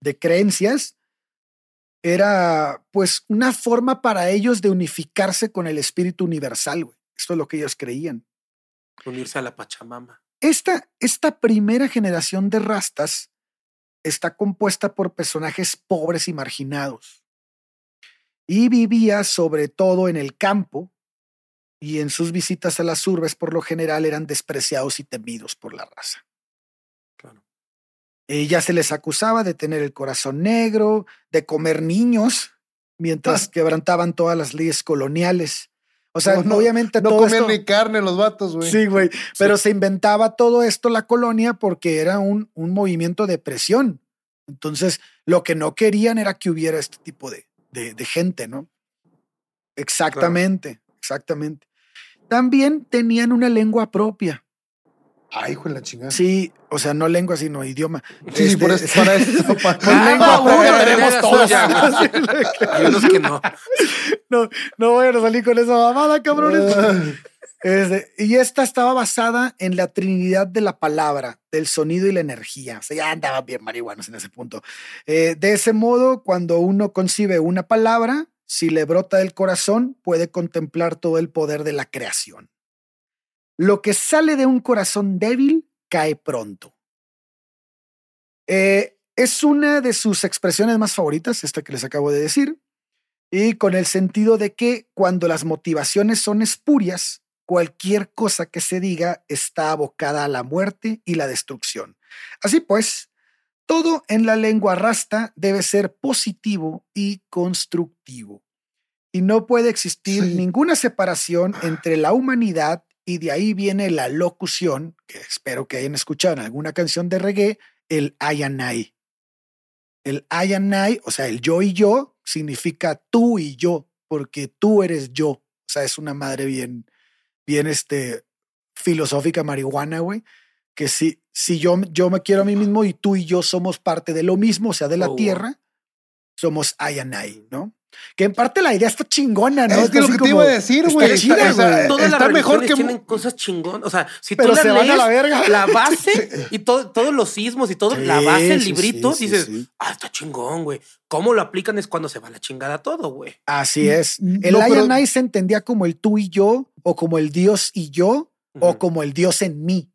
de creencias, era pues una forma para ellos de unificarse con el espíritu universal, güey. Esto es lo que ellos creían. Unirse a la Pachamama. Esta, esta primera generación de rastas está compuesta por personajes pobres y marginados. Y vivía sobre todo en el campo y en sus visitas a las urbes por lo general eran despreciados y temidos por la raza. Claro. Eh, ya se les acusaba de tener el corazón negro, de comer niños, mientras quebrantaban todas las leyes coloniales. O sea, No, no, obviamente No todo comían esto... ni carne los vatos, güey. Sí, güey. Pero se inventaba todo esto la colonia porque era un, un movimiento de presión. Entonces, lo que no querían era que hubiera este tipo de, de, de gente, ¿no? Exactamente, exactamente. También tenían una lengua propia. Ay, hijo de la chingada. Sí, o sea, no lengua, sino idioma. Sí, sí, por Este, eso, para eso. para- Pues lengua uno tenemos todos. suya, Hay unos que no. no, no vayan a salir con esa mamada, cabrones. Ah, Este, y esta estaba basada en la trinidad de la palabra, del sonido y la energía. O sea, ya andaban bien marihuanos en ese punto. Eh, de ese modo, cuando uno concibe una palabra, si le brota del corazón, puede contemplar todo el poder de la creación. Lo que sale de un corazón débil cae pronto. Eh, es una de sus expresiones más favoritas, esta que les acabo de decir, y con el sentido de que cuando las motivaciones son espurias, cualquier cosa que se diga está abocada a la muerte y la destrucción. Así pues, todo en la lengua rasta debe ser positivo y constructivo. Y no puede existir Sí. ninguna separación entre la humanidad y de ahí viene la locución, que espero que hayan escuchado en alguna canción de reggae, el ayanay. El ayanay, o sea, el yo y yo, significa tú y yo, porque tú eres yo. O sea, es una madre bien, bien este, filosófica marihuana, güey. Que si, si yo, yo me quiero a mí mismo y tú y yo somos parte de lo mismo, o sea, de la Oh, tierra, somos Ayanai, ¿no? Que en parte la idea está chingona, ¿no? Es que lo que te iba a decir, está güey. chida, Está- las mejor que. tienen cosas chingón. O sea, si Pero tú las se van a lees, la verga. la base y todo, todos los sismos y todo, la base, el librito, sí, sí, dices, sí. ah, está chingón, güey. ¿Cómo lo aplican es cuando se va la chingada todo, güey. Así es. Mm, El no, pero- se entendía como el tú y yo, o como el Dios y yo, o como el Dios en mí.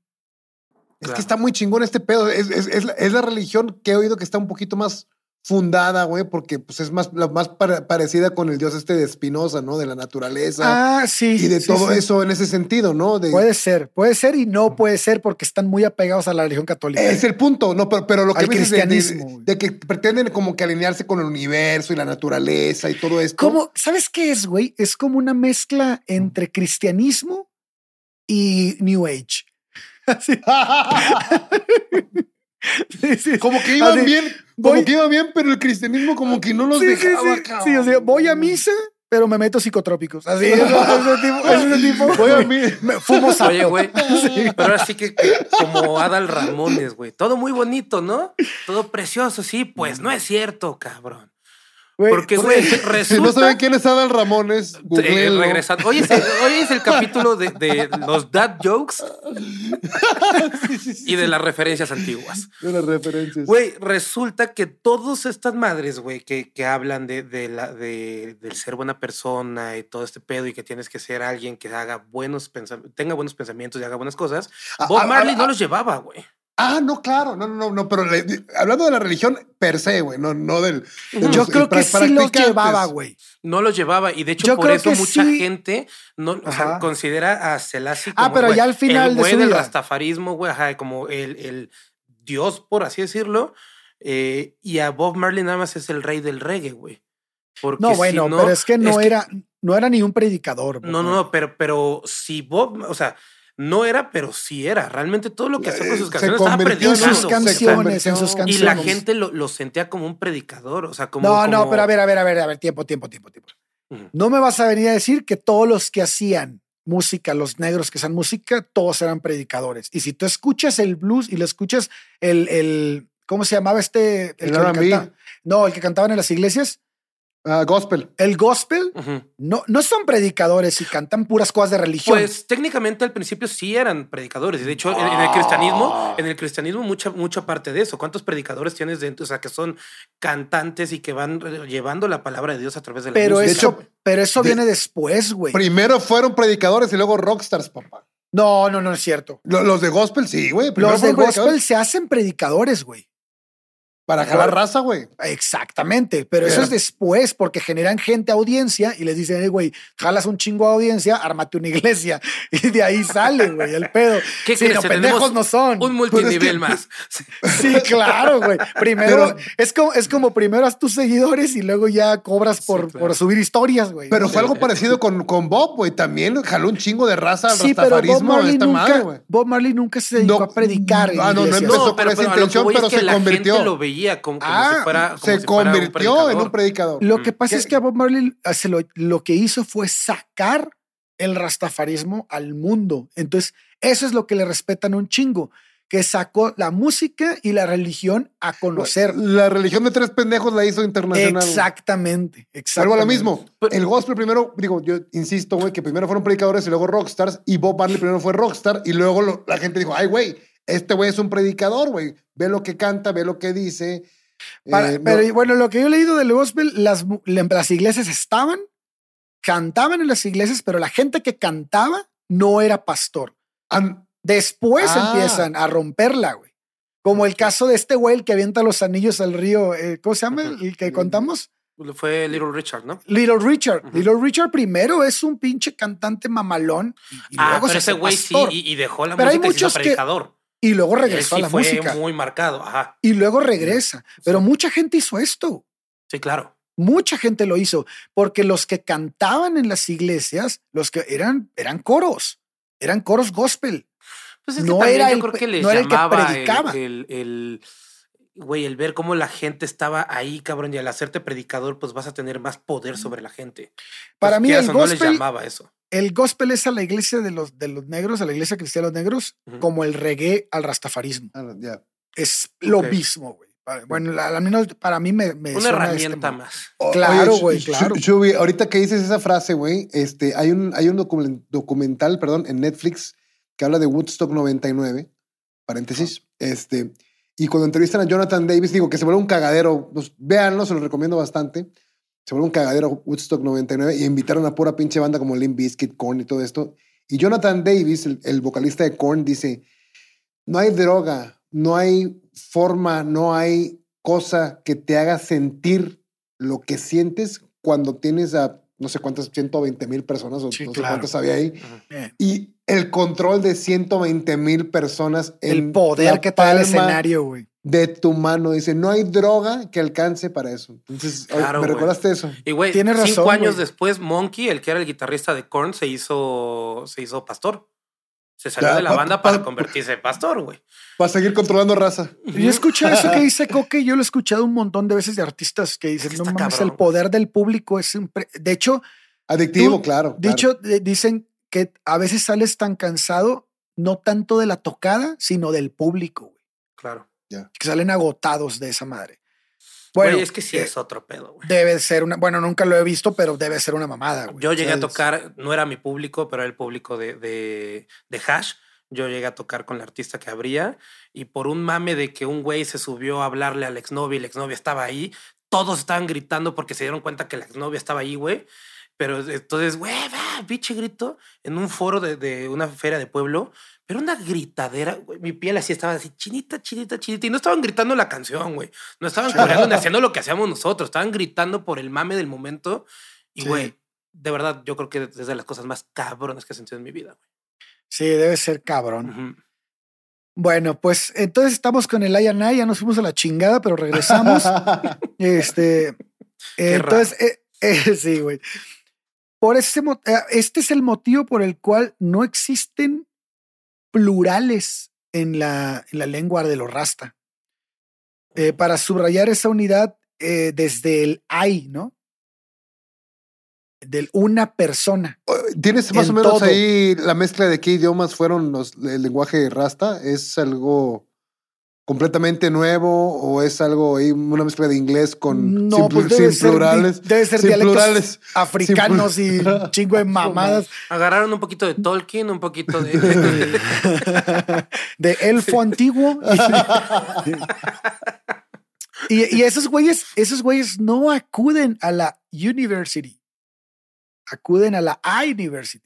Es Claro. que está muy chingón este pedo. Es, es- es la, es la religión que he oído que está un poquito más fundada, güey, porque pues es más, la más pare- parecida con el dios este de Spinoza, ¿no? De la naturaleza Ah, sí. y de sí, todo sí. eso en ese sentido, ¿no? De, Puede ser, puede ser y no puede ser porque están muy apegados a la religión católica. es el punto, ¿no? Pero, pero lo que dices de- de, que pretenden como que alinearse con el universo y la naturaleza y todo esto. Como, ¿sabes qué es, güey? Es como una mezcla entre cristianismo y New Age. Así. Sí, sí. como que iban Así, bien, como voy- que iban bien, pero el cristianismo como que no los Sí, sí, dejaba, sí. Sí, o sea, voy a misa, pero me meto psicotrópicos. Así, ese, ese tipo, ese tipo. Voy a mi- Me fumo sapo. Oye, güey. Pero ahora sí que, que como Adal Ramones, güey. Todo muy bonito, ¿no? Todo precioso, sí. Pues no es cierto, cabrón. Porque, güey, Si no resulta. saben quién es Adal Ramones, Eh, regresando. Hoy es, el, hoy es el capítulo de, de los dad jokes Sí, sí, sí, y de las referencias antiguas. De las referencias. Güey, resulta que todas estas madres, güey, que, que hablan de, de la, de, del ser buena persona y todo este pedo y que tienes que ser alguien que haga buenos pensam- tenga buenos pensamientos y haga buenas cosas, Ah, Bob ah, Marley ah, no los llevaba, güey. Ah, no, claro, no, no, no, no, pero le- hablando de la religión per se, güey, no, no del. de Yo los, creo que sí los llevaba, güey. No los llevaba y de hecho Yo por creo eso mucha sí. gente no o sea, considera a Selassie Ah, como pero güey, ya al final el de güey su del vida. rastafarismo, güey, ajá, como el, el dios, por así decirlo, eh, y a Bob Marley nada más es el rey del reggae, güey. Porque No, si bueno, no- pero es que no es que- era, no era ni un predicador. No, no, no, pero, pero si Bob, o sea, no era, pero sí era. Realmente todo lo que hacía con Eh, sus se canciones estaba convirtió En sus canciones, en sus Y canciones. la gente lo, lo sentía como un predicador, o sea, como. no, no, como- pero a ver, a ver, a ver, a ver, tiempo, tiempo, tiempo, tiempo. No me vas a venir a decir que todos los que hacían música, los negros que hacían música, todos eran predicadores. Y si tú escuchas el blues y lo escuchas el, el ¿cómo se llamaba este? El que R&B. cantaba- No, el que cantaban en las iglesias, Ah, gospel. el gospel, no, no son predicadores y cantan puras cosas de religión. Pues técnicamente al principio sí eran predicadores. y De hecho, en, en el cristianismo, en el cristianismo, mucha, mucha parte de eso. ¿Cuántos predicadores tienes dentro? O sea, que son cantantes y que van llevando la palabra de Dios a través de la pero, música. eso, hecho, pero eso de- viene después, güey. Primero fueron predicadores y luego rockstars, papá. No, no, no es cierto. Lo- Los de gospel, sí, güey. Los de gospel se hacen predicadores, güey. Para jalar raza, güey. Exactamente, pero eso es después porque generan gente audiencia y les dicen, "Eh, güey, jalas un chingo de audiencia, ármate una iglesia y de ahí sale, güey, el pedo. ¿Qué Sí, crees? no, pendejos no son. Un multinivel Pues es que- más. Sí, claro, güey. Primero, Pero- es, como, es como primero haz tus seguidores y luego ya cobras por, claro. por subir historias, güey. Pero fue algo parecido con, con Bob, güey. También jaló un chingo de raza al Sí, pero Bob Marley, esta madre, nunca, güey. Bob Marley nunca se dedicó No, a predicar. ah, no, no empezó No, con pero, esa pero a intención, pero es que se la convirtió. gente lo veía como, como Ah, si fuera. como Se si fuera un convirtió en un predicador. Lo que pasa ¿Qué? es que a Bob Marley ah, se lo, lo que hizo fue sacar el rastafarismo al mundo. Entonces, eso es lo que le respetan un chingo, que sacó la música y la religión a conocer. La religión de tres pendejos la hizo internacional. Exactamente, exactamente. lo mismo. Pero- el gospel primero, digo, yo insisto, güey, que primero fueron predicadores y luego rockstars. Y Bob Marley primero fue rockstar. Y luego lo- la gente dijo, ay, güey, este güey es un predicador, güey. Ve lo que canta, ve lo que dice. Para- Eh, no- pero bueno, lo que yo he leído del gospel, las, iglesias estaban, cantaban en las iglesias, pero la gente que cantaba no era pastor. Después Ah. empiezan a romperla, güey. Como el caso de este güey el que avienta los anillos al río. eh, ¿Cómo se llama? El que contamos. Fue Little Richard, ¿no? Little Richard. Little Richard primero es un pinche cantante mamalón y ah, luego pero se ese hace güey sí, pastor. y, y dejó la Pero hay música y se hizo muchos que- predicador. Y luego regresó sí a la fue música. muy marcado. Ajá. Y luego regresa. Pero mucha gente hizo esto. Sí, claro. Mucha gente lo hizo porque los que cantaban en las iglesias, los que eran, eran coros, eran coros gospel. Pues es No que también era yo el creo que les no era el que el, predicaba. el, el- güey, el ver cómo la gente estaba ahí, cabrón, y al hacerte predicador, pues vas a tener más poder sobre la gente. Para Pues, mí el o no les gospel- llamaba eso. El gospel es a la iglesia de los, de los negros, a la iglesia cristiana de los negros, Ujú. como el reggae al rastafarismo. ah, ya. Es lo Ok. mismo, güey. Bueno, la- al menos para mí me, me Una suena este herramienta modo. más. O- Claro, güey, claro. Sh- Shubi, ahorita que dices esa frase, güey, este, hay un, hay un documen- documental, perdón, en Netflix que habla de Woodstock 99, paréntesis, este, y cuando entrevistan a Jonathan Davis, digo que se vuelve un cagadero, pues, véanlo, se lo recomiendo bastante, se vuelve un cagadero Woodstock 99 y invitaron a pura pinche banda como Limp Bizkit, Korn y todo esto, y Jonathan Davis, el, el vocalista de Korn, dice, no hay droga, no hay forma, no hay cosa que te haga sentir lo que sientes cuando tienes a no sé cuántas, 120 mil personas o Sí, no sé claro. cuántas había ahí. Eh, Y el control de 120 mil personas. el en poder que da el escenario, güey. De tu mano. Dice, no hay droga que alcance para eso. Entonces, Claro, ¿me recordaste eso? Y güey, cinco razón, años después, Monkey, el que era el guitarrista de Korn, se hizo, se hizo pastor. Se salió Ya, de la pa- banda pa- para convertirse en pastor, güey. Para seguir controlando raza. Yo escuché eso que dice Coque, yo lo he escuchado un montón de veces de artistas que dicen, Es no que mames, cabrón. el poder del público es... impre-". De hecho, Adictivo, Tú, claro. de claro. hecho, dicen que a veces sales tan cansado, no tanto de la tocada, sino del público, güey. Claro. Que salen agotados de esa madre. Bueno, es que sí eh, es otro pedo, güey. debe ser una... Bueno, nunca lo he visto, pero debe ser una mamada, güey. Yo llegué a tocar, no era mi público, pero era el público de, de, de Hash. Yo llegué a tocar con la artista que abría y por un mame de que un güey se subió a hablarle al exnovio y la exnovia estaba ahí, todos estaban gritando porque se dieron cuenta que la exnovia estaba ahí, güey. Pero entonces, güey, va, pinche grito en un foro de, de una feria de pueblo, pero una gritadera, güey. Mi piel así estaba así, chinita, chinita, chinita. Y no estaban gritando la canción, güey. No estaban coreando ni haciendo lo que hacíamos nosotros. Estaban gritando por el mame del momento. Y, Sí. güey, de verdad, yo creo que es de las cosas más cabronas que he sentido en mi vida, Sí, debe ser cabrón. güey. Bueno, pues entonces estamos con el Ayanay, ya nos fuimos a la chingada, pero regresamos. este, entonces, eh, eh, sí, güey. Por ese eh, este es el motivo por el cual no existen plurales en la, en la lengua de los rasta. Eh, para subrayar esa unidad eh, desde el hay, ¿no? Del una persona. ¿Tienes más o menos todo. ahí la mezcla de qué idiomas fueron los, el lenguaje rasta? ¿Es algo completamente nuevo o es algo ahí, una mezcla de inglés con No, sin, pues debe sin ser di- plurales? debe ser sin dialectos plurales. africanos Sin y chingo de mamadas Agarraron un poquito de Tolkien, un poquito de. de elfo antiguo. y, y esos güeyes, esos güeyes no acuden a la university. Acuden a la university.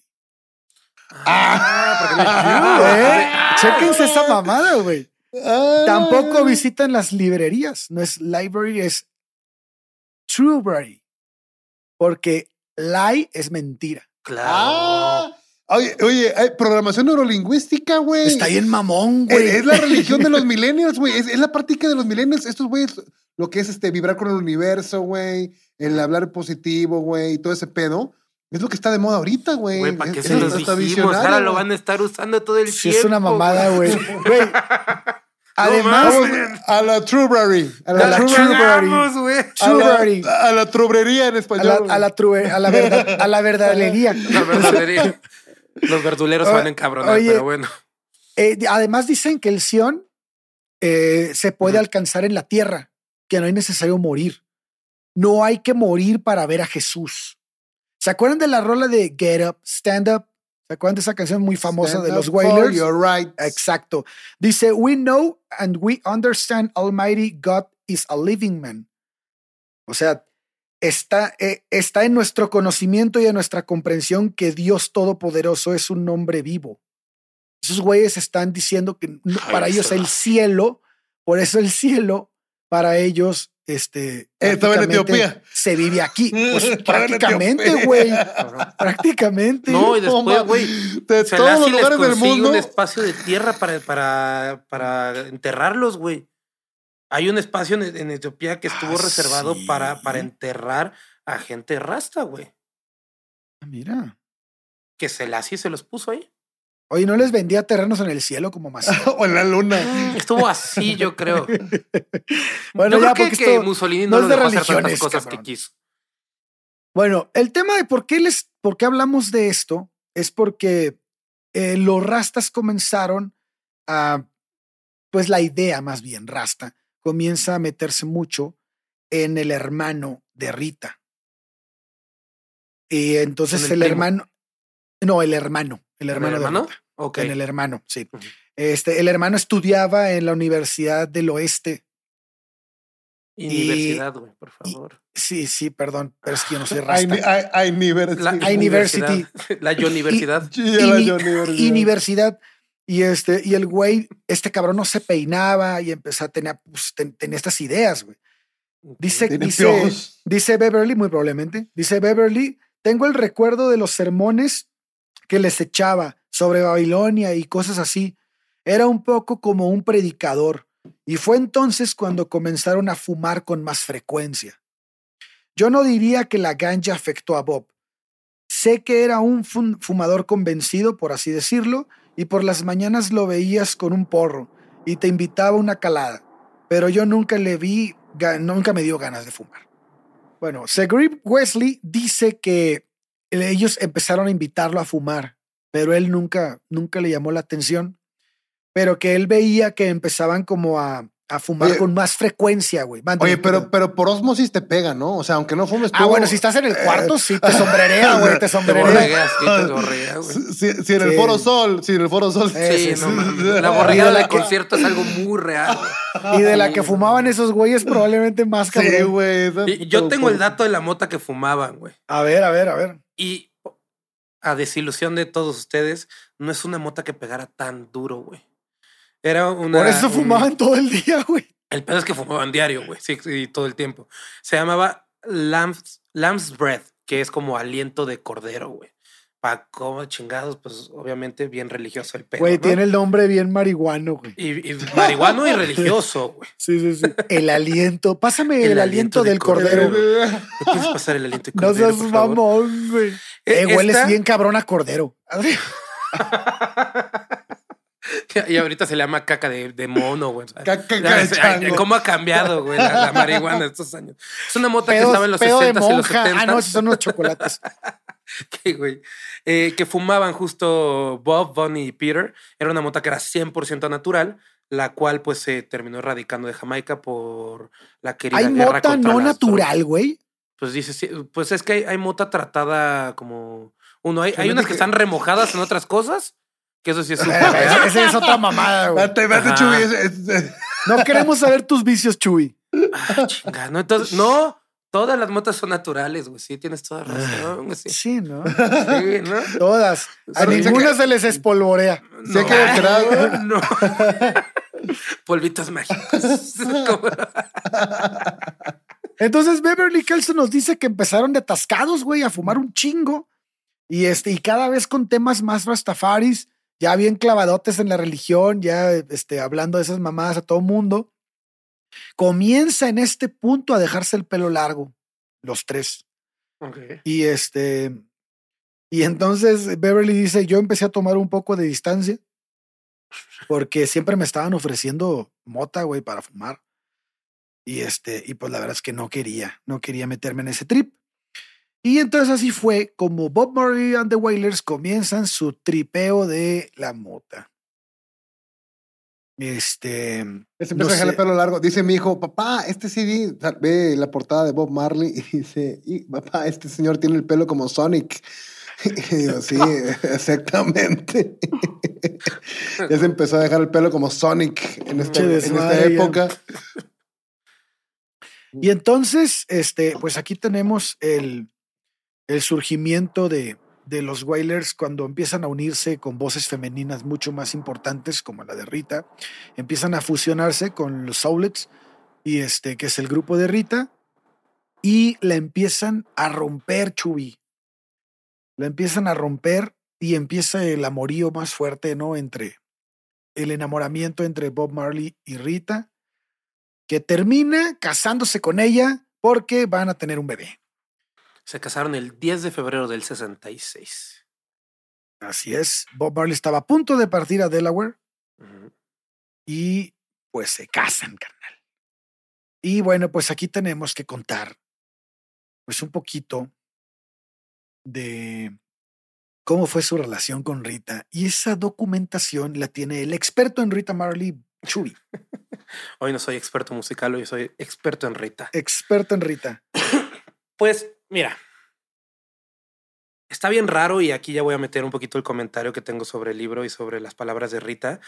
ah, porque no es ¿Eh? Ah, Chéquense esa mamada, güey. Ah. Tampoco visitan las librerías. No es library, es trueberry. Porque lie es mentira. Claro. Ah, oye, programación neurolingüística, güey. Está bien mamón, güey. es la religión de los millennials, güey. Es, es la práctica de los millennials. Estos güeyes, lo que es este vibrar con el universo, güey. El hablar positivo, güey. Y todo ese pedo. Es lo que está de moda ahorita, güey. Güey, ¿para qué Es- se los dijimos? Ahora lo van a estar usando todo el Sí, tiempo. es una mamada, güey. Güey. Además, a la Trueberry. A A la, la Trueberry. Trueberry. Vamos, güey. A la, a trubrería en A español. la, a la, true- a la verdad, a la verdadería. La verdadería. Los verduleros van a encabronar, Oye. pero bueno. Eh, además dicen que el Sion eh, se puede alcanzar en la tierra, que no es necesario morir. No hay que morir para ver a Jesús. ¿Se acuerdan de la rola de Get Up, Stand Up? ¿Se acuerdan de esa canción muy famosa Stand de los Wailers? your rights. Exacto. Dice, we know and we understand Almighty God is a living man. O sea, está, eh, está en nuestro conocimiento y en nuestra comprensión que Dios Todopoderoso es un hombre vivo. Esos güeyes están diciendo que Ay, para ellos el cielo, por eso el cielo, para ellos, este... Estaba en prácticamente Etiopía. Se vive aquí. Pues en prácticamente, güey. Prácticamente. No, y después, güey. De todos los les lugares del mundo. un espacio de tierra para, para, para enterrarlos, güey. Hay un espacio en, en Etiopía que estuvo Ah, reservado sí. para, para enterrar a gente rasta, güey. Ah, Mira. Que Selassie se los puso ahí. Oye, ¿no les vendía terrenos en el cielo como más? o en la luna. Estuvo así, yo creo. Bueno, yo ya creo que, Mussolini no no, es lo de dejó hacer tantas religiones, cosas cabrón. que quiso. Bueno, el tema de por qué les, por qué hablamos de esto es porque eh, los rastas comenzaron a, pues la idea más bien rasta comienza a meterse mucho en el hermano de Rita. Y entonces ¿Con el, hermano, no, el hermano, el ¿El hermano, hermano? de Rita, Ok. en el hermano, sí. Ujú. Este, el hermano estudiaba en la Universidad del Oeste. Universidad, güey, por y- favor. Sí, sí, perdón, pero es que yo no soy Hay, rasta. hay, hay niveles. La Hay university. La universidad. Sí, a la y- universidad. universidad. Y este, y el güey, este cabrón no se peinaba y empezó a tener, pues, ten- tenía estas ideas, güey. Dice, dice, dice Beverly, muy probablemente, dice Beverly, tengo el recuerdo de los sermones que les echaba sobre Babilonia y cosas así. Era un poco como un predicador. Y fue entonces cuando comenzaron a fumar con más frecuencia. Yo no diría que la ganja afectó a Bob. Sé que era un fumador convencido, por así decirlo, y por las mañanas lo veías con un porro y te invitaba una calada, pero yo nunca le vi, nunca me dio ganas de fumar. Bueno, Segrib Wesley dice que ellos empezaron a invitarlo a fumar, pero él nunca, nunca le llamó la atención, pero que él veía que empezaban como a, a fumar Oye, con más frecuencia, güey. Oye, pero, pero por osmosis te pega, ¿no? O sea, aunque no fumes tú. Ah, bueno, si estás en el cuarto, sí, te sombrerea, güey, te Te sombrerea. borregas, sí, te borregas, güey. Si, si en el Sí. Foro Sol, si en el Foro Sol. Eh, Sí, sí, no mames. La borregada de la del concierto es algo muy real. güey. Y de la que fumaban esos güeyes, probablemente más Sí, cabrón. güey. Yo tengo el dato de la mota que fumaban, güey. A ver, a ver, a ver. Y a desilusión de todos ustedes, no es una mota que pegara tan duro, güey. Era una. Por eso un- fumaban todo el día, güey. El pedo es que fumaban diario, güey. Sí, sí, todo el tiempo. Se llamaba Lamb's, Lamb's Breath, que es como aliento de cordero, güey. Pa' como chingados, pues obviamente bien religioso el pedo. Güey, ¿no? tiene el nombre bien marihuano, güey. Y, y marihuano y religioso, güey. Sí, sí, sí. El aliento. Pásame el, El aliento, aliento de del cordero. cordero. ¿Me puedes pasar el aliento de No cordero, seas por favor? mamón, güey. Eh, Eh, hueles esta- bien cabrón a cordero. Y ahorita se le llama caca de, de mono, güey. Caca de chango. ¿Cómo ha cambiado, güey, la, la marihuana estos años? Es una mota que estaba en los pedo 60 de y los monja. 70 Ah, no, esos son los chocolates. que, güey, eh, que fumaban justo Bob, Bonnie y Peter. Era una mota que era 100% natural, la cual pues se terminó erradicando de Jamaica por la querida Hay guerra mota contra no las natural, güey. Pues dice, sí, pues es que hay, hay mota tratada como uno. Hay, hay unas que que- están remojadas en otras cosas, que eso sí es súper Esa es otra mamada, güey. Vete, vete, Ajá. Chuy. es- es- es- No queremos saber tus vicios, Chuy. Ah, chinga, no, entonces, no, todas las motas son naturales, güey. Sí, tienes toda razón, güey. Sí, Sí, ¿no? Sí, ¿no? Todas. A ninguna que- se les espolvorea. Que alterar- no. Polvitos mágicos. Entonces Beverly Kelson nos dice que empezaron de atascados, güey, a fumar un chingo. Y este, y cada vez con temas más rastafaris, ya bien clavadotes en la religión, ya este, hablando de esas mamadas a todo mundo. Comienza en este punto a dejarse el pelo largo, los tres. Y este, y entonces Beverly dice: Yo empecé a tomar un poco de distancia porque siempre me estaban ofreciendo mota, güey, para fumar. Y este, y pues la verdad es que no quería, no quería meterme en ese trip. Y entonces así fue como Bob Marley and the Wailers comienzan su tripeo de la mota. Este, Ese No empezó a dejar el pelo largo. Dice mi hijo, papá, este CD, ve la portada de Bob Marley y dice, y, papá, este señor tiene el pelo como Sonic. Y digo, sí, exactamente. ya se empezó a dejar el pelo como Sonic en en esta época. Y entonces, este, pues aquí tenemos el, el surgimiento de, de los Wailers cuando empiezan a unirse con voces femeninas mucho más importantes, como la de Rita. Empiezan a fusionarse con los Soulets, y este, que es el grupo de Rita, y la empiezan a romper, Chubi. La empiezan a romper y empieza el amorío más fuerte, ¿no? Entre el enamoramiento entre Bob Marley y Rita que termina casándose con ella porque van a tener un bebé. Se casaron el 10 de febrero del 66. Así es. Bob Marley estaba a punto de partir a Delaware y pues se casan, carnal. Y bueno, pues aquí tenemos que contar pues un poquito de cómo fue su relación con Rita. Y esa documentación la tiene el experto en Rita Marley, Chuy. Hoy no soy experto musical, hoy soy experto en Rita. Experto en Rita. Pues mira, está bien raro y aquí ya voy a meter un poquito el comentario que tengo sobre el libro y sobre las palabras de Rita.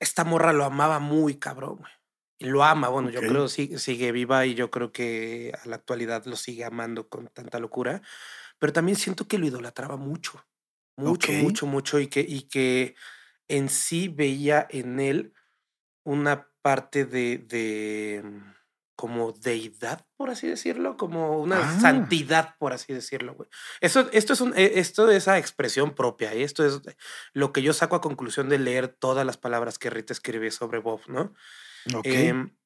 Esta morra lo amaba muy cabrón, güey. Y lo ama, bueno, yo creo sigue, sigue viva y yo creo que a la actualidad lo sigue amando con tanta locura. Pero también siento que lo idolatraba mucho. Mucho, mucho, mucho. Y que, y que en sí veía en él una parte de, de como deidad, por así decirlo, como una Ah. santidad, por así decirlo, güey. Eso, esto es un, eh, esto es esa expresión propia, ¿eh? esto es lo que yo saco a conclusión de leer todas las palabras que Rita escribe sobre Bob, ¿no? Ok. Em,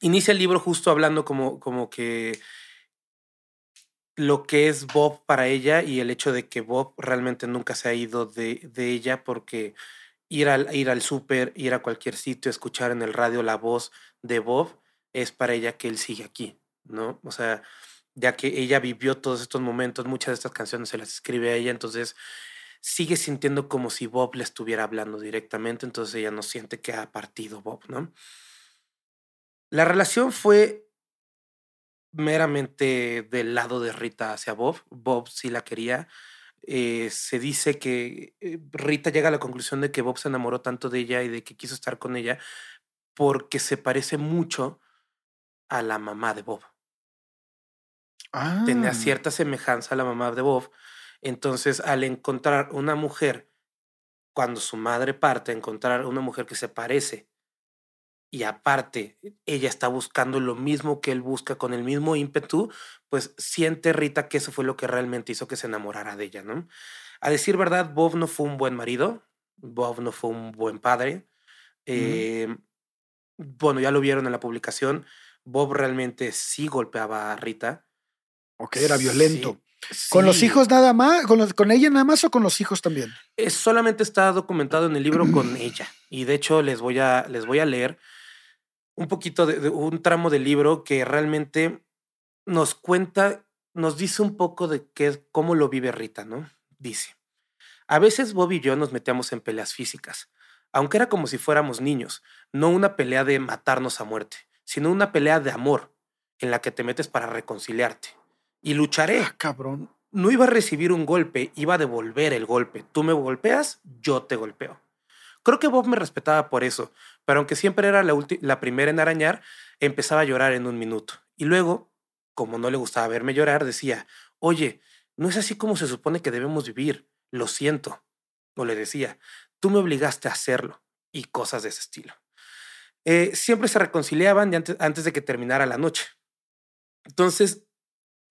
inicia el libro justo hablando como, como que lo que es Bob para ella y el hecho de que Bob realmente nunca se ha ido de, de ella porque ir al, ir al súper, ir a cualquier sitio, escuchar en el radio la voz de Bob, es para ella que él sigue aquí, ¿no? O sea, ya que ella vivió todos estos momentos, muchas de estas canciones se las escribe a ella, entonces sigue sintiendo como si Bob le estuviera hablando directamente, entonces ella no siente que ha partido Bob, ¿no? La relación fue meramente del lado de Rita hacia Bob. Bob sí la quería. Eh, se dice que eh, Rita llega a la conclusión de que Bob se enamoró tanto de ella y de que quiso estar con ella porque se parece mucho a la mamá de Bob. Tenía Ah, cierta semejanza a la mamá de Bob. Entonces, al encontrar una mujer, cuando su madre parte, encontrar una mujer que se parece y aparte ella está buscando lo mismo que él busca con el mismo ímpetu, pues siente Rita que eso fue lo que realmente hizo que se enamorara de ella, ¿no? A decir verdad, Bob no fue un buen marido, Bob no fue un buen padre. eh, bueno, ya lo vieron en la publicación, Bob realmente sí golpeaba a Rita. ok, era violento. Sí, ¿Con los hijos nada más? ¿Con, los- ¿Con ella nada más o con los hijos también? Es, solamente está documentado en el libro con ella. Y de hecho les voy a, les voy a leer un poquito de, de un tramo del libro que realmente nos cuenta, nos dice un poco de qué, cómo lo vive Rita, ¿no? Dice, a veces Bob y yo nos metíamos en peleas físicas, aunque era como si fuéramos niños, no una pelea de matarnos a muerte, sino una pelea de amor, en la que te metes para reconciliarte. Y lucharé, Ah, cabrón. no iba a recibir un golpe, iba a devolver el golpe. Tú me golpeas, yo te golpeo. Creo que Bob me respetaba por eso, pero aunque siempre era la, la primera en arañar, empezaba a llorar en un minuto. Y luego, como no le gustaba verme llorar, decía, oye, no es así como se supone que debemos vivir, lo siento. O le decía, tú me obligaste a hacerlo, y cosas de ese estilo. Eh, siempre se reconciliaban de antes, antes de que terminara la noche. Entonces,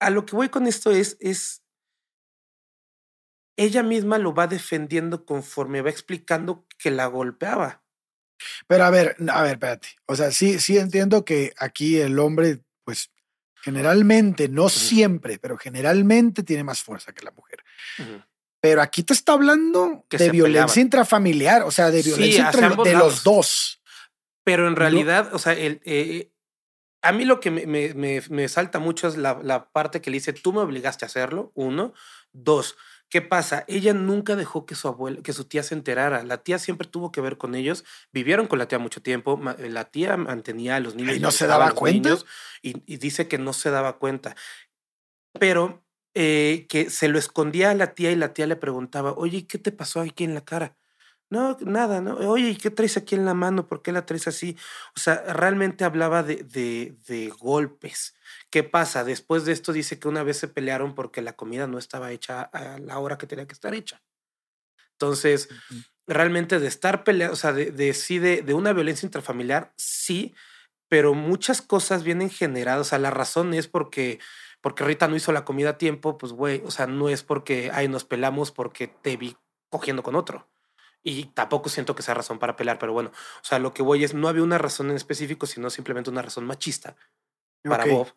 a lo que voy con esto es, es ella misma lo va defendiendo conforme va explicando que la golpeaba. Pero a ver, a ver, espérate. O sea, sí, sí entiendo que aquí el hombre, pues, generalmente, no siempre, pero generalmente tiene más fuerza que la mujer. Pero aquí te está hablando Que de violencia peleaban. intrafamiliar, o sea, de Sí, violencia entre ambos de lados. los dos. Pero en No. realidad, o sea, el, eh, a mí lo que me, me- me- me salta mucho es la, la parte que le dice, tú me obligaste a hacerlo, uno. Dos, ¿qué pasa? Ella nunca dejó que su abuela, que su tía se enterara. La tía siempre tuvo que ver con ellos. Vivieron con la tía mucho tiempo. ma- La tía mantenía a los niños. ¿Y no se daba cuenta? niños, y, y dice que no se daba cuenta. Pero eh, que se lo escondía a la tía y la tía le preguntaba, oye, ¿qué te pasó aquí en la cara? No, nada, ¿no? Oye, ¿y qué traes aquí en la mano? ¿Por qué la traes así? O sea, realmente hablaba de, de, de golpes. ¿Qué pasa? Después de esto dice que una vez se pelearon porque la comida no estaba hecha a la hora que tenía que estar hecha. Entonces, realmente de estar peleando, o sea, de, de sí, de, de una violencia intrafamiliar, sí, pero muchas cosas vienen generadas. O sea, la razón es porque, porque Rita no hizo la comida a tiempo, pues, güey, o sea, no es porque, ay, nos pelamos porque te vi cogiendo con otro. Y tampoco siento que sea razón para pelear, pero bueno, o sea, lo que voy es, no había una razón en específico, sino simplemente una razón machista para. Bob.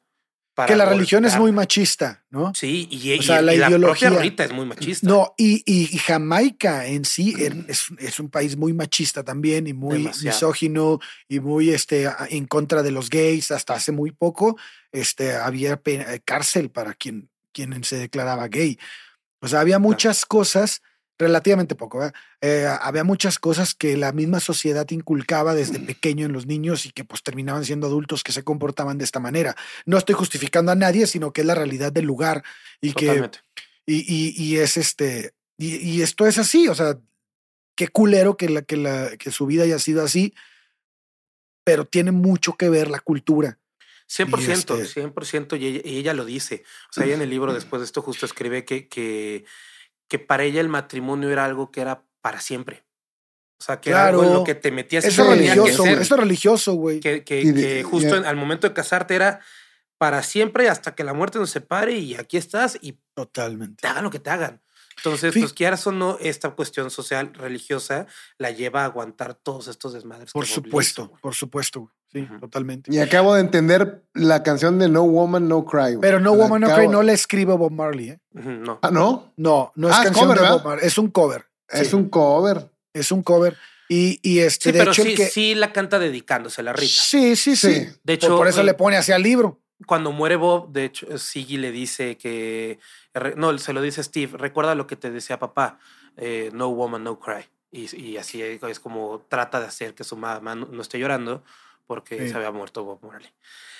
para que la religión es muy machista, ¿no? Sí, y, O sea, y- la y la, ideología- propia Rita es muy machista. No, y, y- Jamaica en sí es, es un país muy machista también y muy Demasiado. misógino y muy este, en contra de los gays. Hasta hace muy poco este, había eh, cárcel para quien, quien se declaraba gay. O sea, había muchas cosas, relativamente poco. Eh, había muchas cosas que la misma sociedad inculcaba desde pequeño en los niños y que pues terminaban siendo adultos que se comportaban de esta manera. No estoy justificando a nadie, sino que es la realidad del lugar y que Totalmente. y, y- y es este, y, y esto es así, o sea, qué culero que, la, que, la, que su vida haya sido así, pero tiene mucho que ver la cultura. 100%, este- 100%, y ella, y ella lo dice. O sea, ella en el libro después de esto justo escribe que, que, que para ella el matrimonio era algo que era para siempre. O sea, que era algo en lo que te metías Eso que religioso, ser. eso es religioso, güey. que, que- de- que justo en- al momento de casarte era para siempre hasta que la muerte nos separe y aquí estás y Totalmente. te hagan lo que te hagan. Entonces, Fí- pues quieras o no, esta cuestión social, religiosa, la lleva a aguantar todos estos desmadres. Por que supuesto, por supuesto. güey. Sí, Ujú. totalmente. Y acabo de entender la canción de No Woman, No Cry. güey. Pero No La Woman No acabo- Cry no la escribe Bob Marley, ¿eh? No. Ah, ¿no? No, no es Ah, canción cover, de ¿verdad? Bob Marley, es un cover. Es Sí, un cover. es un cover. Y, y este, Sí, de pero hecho, sí, el que. sí la canta dedicándose a la Rita. Sí, sí, sí. Sí. De Por- hecho, por eso eh, le pone hacia el libro. Cuando muere Bob, de hecho, Siggy le dice que. No, se lo dice Steve. Recuerda lo que te decía papá. eh, no woman, no cry. Y, y así es como trata de hacer que su mamá no, no esté llorando porque Sí. se había muerto Bob Marley.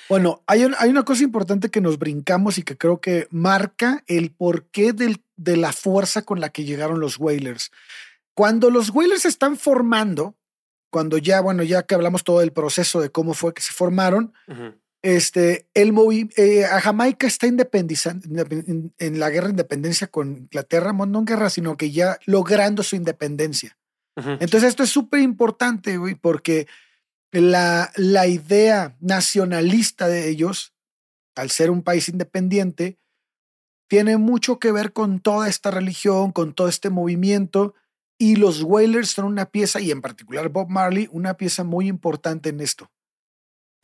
Bueno, hay, un- hay una cosa importante que nos brincamos y que creo que marca el porqué del, de la fuerza con la que llegaron los Whalers. Cuando los Whalers se están formando, cuando ya, bueno, ya que hablamos todo del proceso de cómo fue que se formaron, Ujú. este, el movi- eh, a Jamaica está independizando en, en la guerra de independencia con Inglaterra, no en guerra, sino que ya logrando su independencia. Ujú. Entonces esto es súper importante, güey, porque la, la idea nacionalista de ellos, al ser un país independiente, tiene mucho que ver con toda esta religión, con todo este movimiento, y los Wailers son una pieza, y en particular Bob Marley, una pieza muy importante en esto.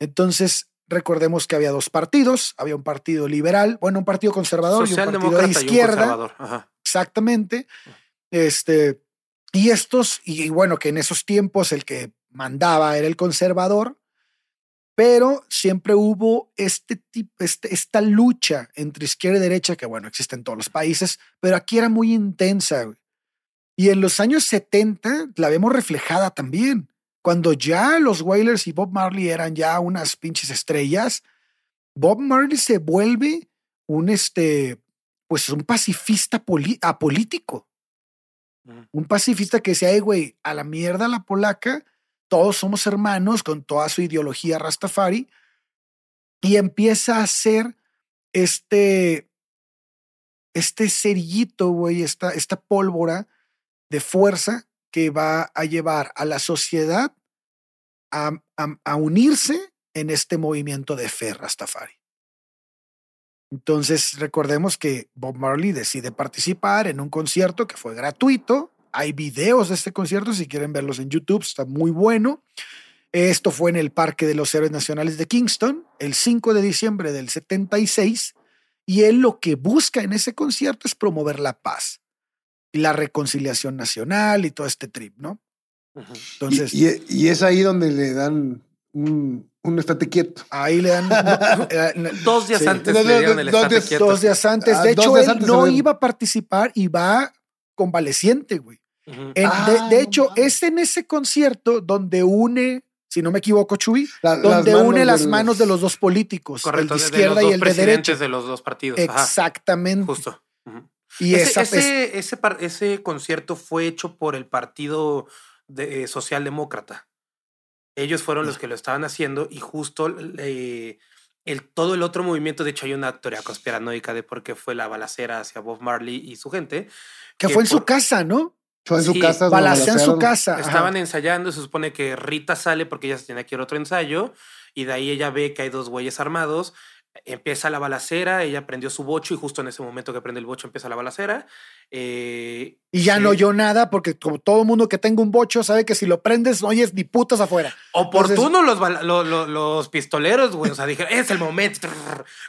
Entonces, recordemos que había dos partidos, había un partido liberal, bueno, un partido conservador y un partido de izquierda. Ajá. Exactamente. Este, y estos, y bueno, que en esos tiempos el que mandaba era el conservador, pero siempre hubo este tipo, este, esta lucha entre izquierda y derecha, que bueno, existe en todos los países, pero aquí era muy intensa. güey. Y en los años 70 la vemos reflejada también. Cuando ya los Wailers y Bob Marley eran ya unas pinches estrellas, Bob Marley se vuelve un este, pues un pacifista apolítico. Un pacifista que decía, "Ey, güey, a la mierda la polaca, todos somos hermanos con toda su ideología Rastafari. Y empieza a hacer este, este cerillito, güey, esta, esta pólvora de fuerza que va a llevar a la sociedad a, a- a unirse en este movimiento de fe Rastafari. Entonces, recordemos que Bob Marley decide participar en un concierto que fue gratuito. Hay videos de este concierto, si quieren verlos en YouTube, está muy bueno. Esto fue en el Parque de los Héroes Nacionales de Kingston, el 5 de diciembre del 76, y él lo que busca en ese concierto es promover la paz y la reconciliación nacional y todo este trip, ¿no? Entonces, y, y- y es ahí donde le dan un, un estate quieto. ahí le dan... no, Dos días Sí. antes Dos- le dieron el dos estate días- quieto. dos días antes. Ah, De hecho, él antes no iba a participar y va convaleciente, güey. En- de- Ah, de, hecho, es en ese concierto donde une, si no me equivoco, Chuy, La- donde une las manos de los dos políticos, Correcto, el de izquierda los y dos el de presidentes derecha. de los dos partidos. Ajá, Exactamente. justo. Y ese, esa es- ese, ese, par- ese concierto fue hecho por el Partido de, eh, Socialdemócrata. Ellos fueron los que lo estaban haciendo y justo eh, el, todo el otro movimiento, de hecho hay una teoría conspiranoica de por qué fue la balacera hacia Bob Marley y su gente. que que fue en su casa, ¿no? En su Sí, casa. su casa. ajá. Estaban ensayando, se supone que Rita sale porque ella se tenía que ir a otro ensayo y de ahí ella ve que hay dos güeyes armados. Empieza la balacera, ella prendió su bocho y justo en ese momento que prende el bocho empieza la balacera. eh, Y ya no oyó nada porque como todo mundo que tenga un bocho sabe que si lo prendes no oyes ni putas afuera. Oportuno los, los pistoleros, güey. O sea, dijeron, es el momento.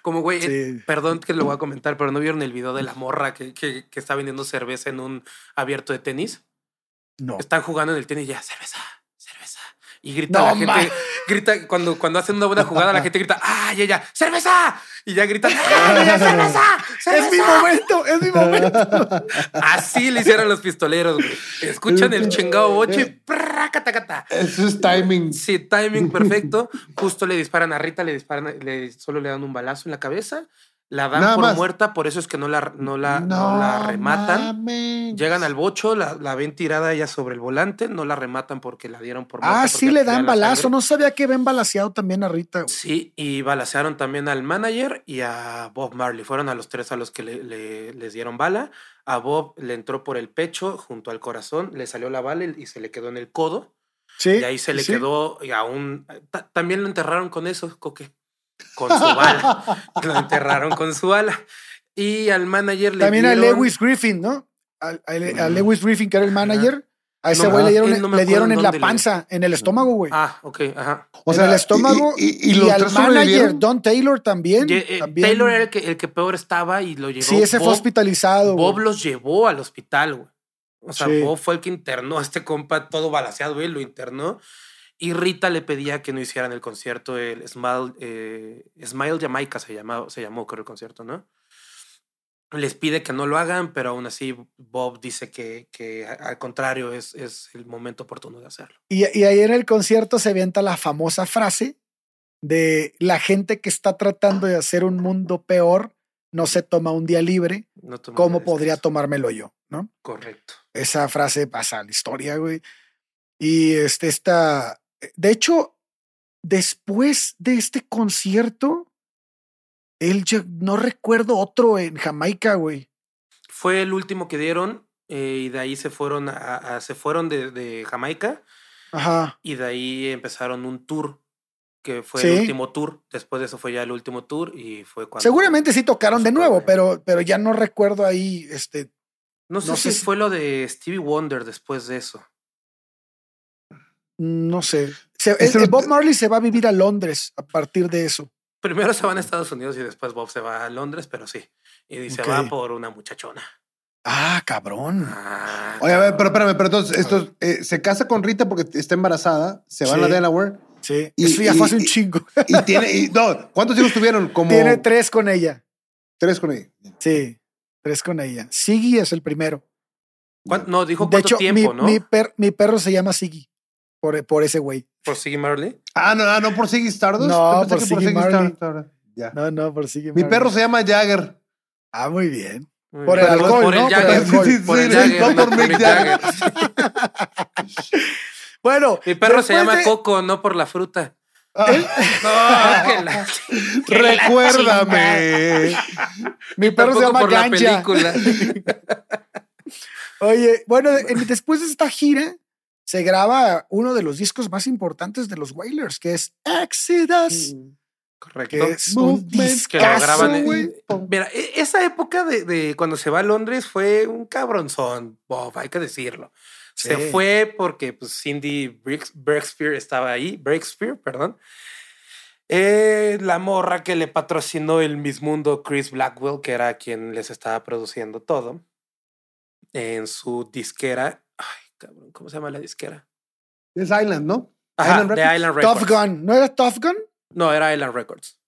Como, güey, eh, perdón que lo voy a comentar, pero ¿no vieron el video de la morra que, que, que está vendiendo cerveza en un abierto de tenis? No. Están jugando en el tenis y ya, cerveza. Y grita No, la gente, grita, cuando, cuando hacen una buena jugada, la gente grita, ¡ay, ella, cerveza! Y ya gritan, ¡ay, ella, cerveza! Es mi cerveza". momento, es mi momento. Así le hicieron los pistoleros, güey. Escuchan el chingado boche y ¡pracatacata! Eso es timing. Sí, timing perfecto. Justo le disparan a Rita, le disparan, le, solo le dan un balazo en la cabeza. La dan Nada por más. muerta, por eso es que no la, no la, no la rematan. mames. Llegan al bocho, la, la ven tirada ella sobre el volante, no la rematan porque la dieron por muerta. Ah, sí le dan la balazo. No sabía que ven balaseado también a Rita. güey. Sí, y balacearon también al manager y a Bob Marley. Fueron a los tres a los que le, le- les dieron bala. A Bob le entró por el pecho, junto al corazón, le salió la bala y se le quedó en el codo. Sí. Y ahí se le sí. quedó y aún. ta- También lo enterraron con eso, Coque. Con su bala. lo enterraron con su bala. Y al manager le También a dieron- Lewis Griffin, ¿no? A, a- a Lewis Griffin, que era el manager, A ese No, güey le él dieron, no le dieron en la dónde le- panza, en el estómago, güey. Ah, ok, ajá. O sea, el estómago. y, y, Y, y los al manager. Don Taylor también. Ye- eh, también. Taylor era el que, el que peor estaba y lo llevó. Sí, ese fue Bob- hospitalizado. Bob güey. los llevó al hospital, güey. O sea, Sí. Bob fue el que internó a este compa todo balaseado, güey, lo internó. Y Rita le pedía que no hicieran el concierto, el Smile, eh, Smile Jamaica se, llamaba, se llamó, creo, el concierto, ¿no? Les pide que no lo hagan, pero aún así Bob dice que, que al contrario es, es el momento oportuno de hacerlo. Y, y ahí en el concierto se avienta la famosa frase de la gente que está tratando de hacer un mundo peor no se toma un día libre. No ¿Cómo podría tomármelo yo? ¿No? Correcto. Esa frase pasa a la historia, güey. Y este está. De hecho, después de este concierto, él ya- no recuerdo otro en Jamaica, güey. Fue el último que dieron eh, y de ahí se fueron, a, a- se fueron de, de Jamaica Ajá. y de ahí empezaron un tour que fue Sí. el último tour. Después de eso fue ya el último tour y fue cuando. Seguramente sí tocaron de nuevo, pero, pero ya no recuerdo ahí. Este, No sé no si sé si- fue lo de Stevie Wonder después de eso. No sé. Se- Ese el- no- Bob Marley se va a vivir a Londres a partir de eso. Primero se van a Estados Unidos y después Bob se va a Londres, pero sí. Y se Ok. va por una muchachona. Ah, cabrón. Ah, Oye, a ver, pero espérame, pero entonces, esto, eh, se casa con Rita porque está embarazada, se va a la Sí. Delaware Sí, Y- eso ya fue hace un chingo. y tiene. y- no, ¿cuántos hijos tuvieron? Como Tiene tres con ella. tres con ella. Sí, tres con ella. Siggy es el primero. ¿Cuán- No, dijo De cuánto hecho, tiempo, mi, ¿no? mi, per- mi perro se llama Siggy por, por ese güey. Por Siggy Marley. Ah, no, ah, no por Siggy Stardust. No, por Siggy Marley. Stardust. Ya. No, no, por Siggy. Mi Marley. perro se llama Jagger. Ah, muy bien. Muy Por bien. el alcohol, por ¿no? Por el Jagger. alcohol. Sí, Por sí, el sí, Jagger, no por Mick Jagger. Bueno. Mi perro se llama de- Coco, no por la fruta. Ah, No, que la- que la Recuérdame. Mi perro se llama por película. Oye, bueno, en- después de esta gira se graba uno de los discos más importantes de los Wailers, que es Exodus, Correcto. que es un que lo graban en-. Mira, e- esa época de, de cuando se va a Londres fue un cabronzón, Bob, hay que decirlo. Se Sí. fue porque pues, Cindy Breaks- Breakspear estaba ahí, Breakspear, perdón. Eh, la morra que le patrocinó el Miss Mundo, Chris Blackwell, que era quien les estaba produciendo todo, en su disquera. Cabrón, ¿cómo se llama la disquera? Es Island, ¿no? Ajá, Island de Records. Island Records. Tough Gun. ¿No era Tough Gun? No, era Island Records.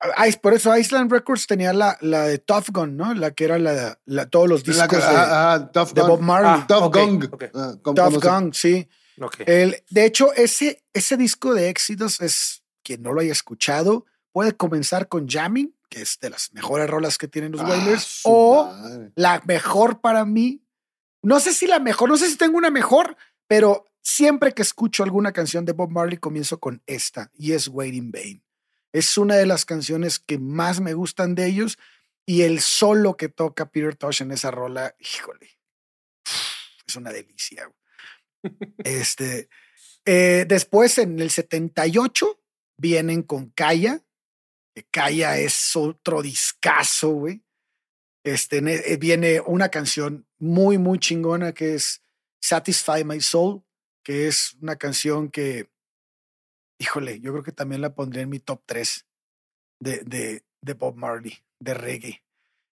Ah, por eso Island Records tenía la, la de Tough Gun, ¿no? La que era la, la- todos los La- discos de, ah, ah, Tough de Gun. Bob Marley. Ah, Tough ok, Gong. ok. Ah, como- Tough Gun, sí. Ok. El, de hecho, ese, ese disco de éxitos es, quien no lo haya escuchado, puede comenzar con Jamming, que es de las mejores rolas que tienen los Ah, Wailers, o madre. la mejor para mí. No sé si la mejor, no sé si tengo una mejor, pero siempre que escucho alguna canción de Bob Marley comienzo con esta y es Waiting Vain. Es una de las canciones que más me gustan de ellos y el solo que toca Peter Tosh en esa rola, híjole, es una delicia. este, eh, después en el 78 vienen con Kaya, que Kaya es otro discazo, güey. Este, eh, viene una canción muy, muy chingona que es Satisfy My Soul, que es una canción que, híjole, yo creo que también la pondré en mi top 3 de, de, de Bob Marley, de reggae.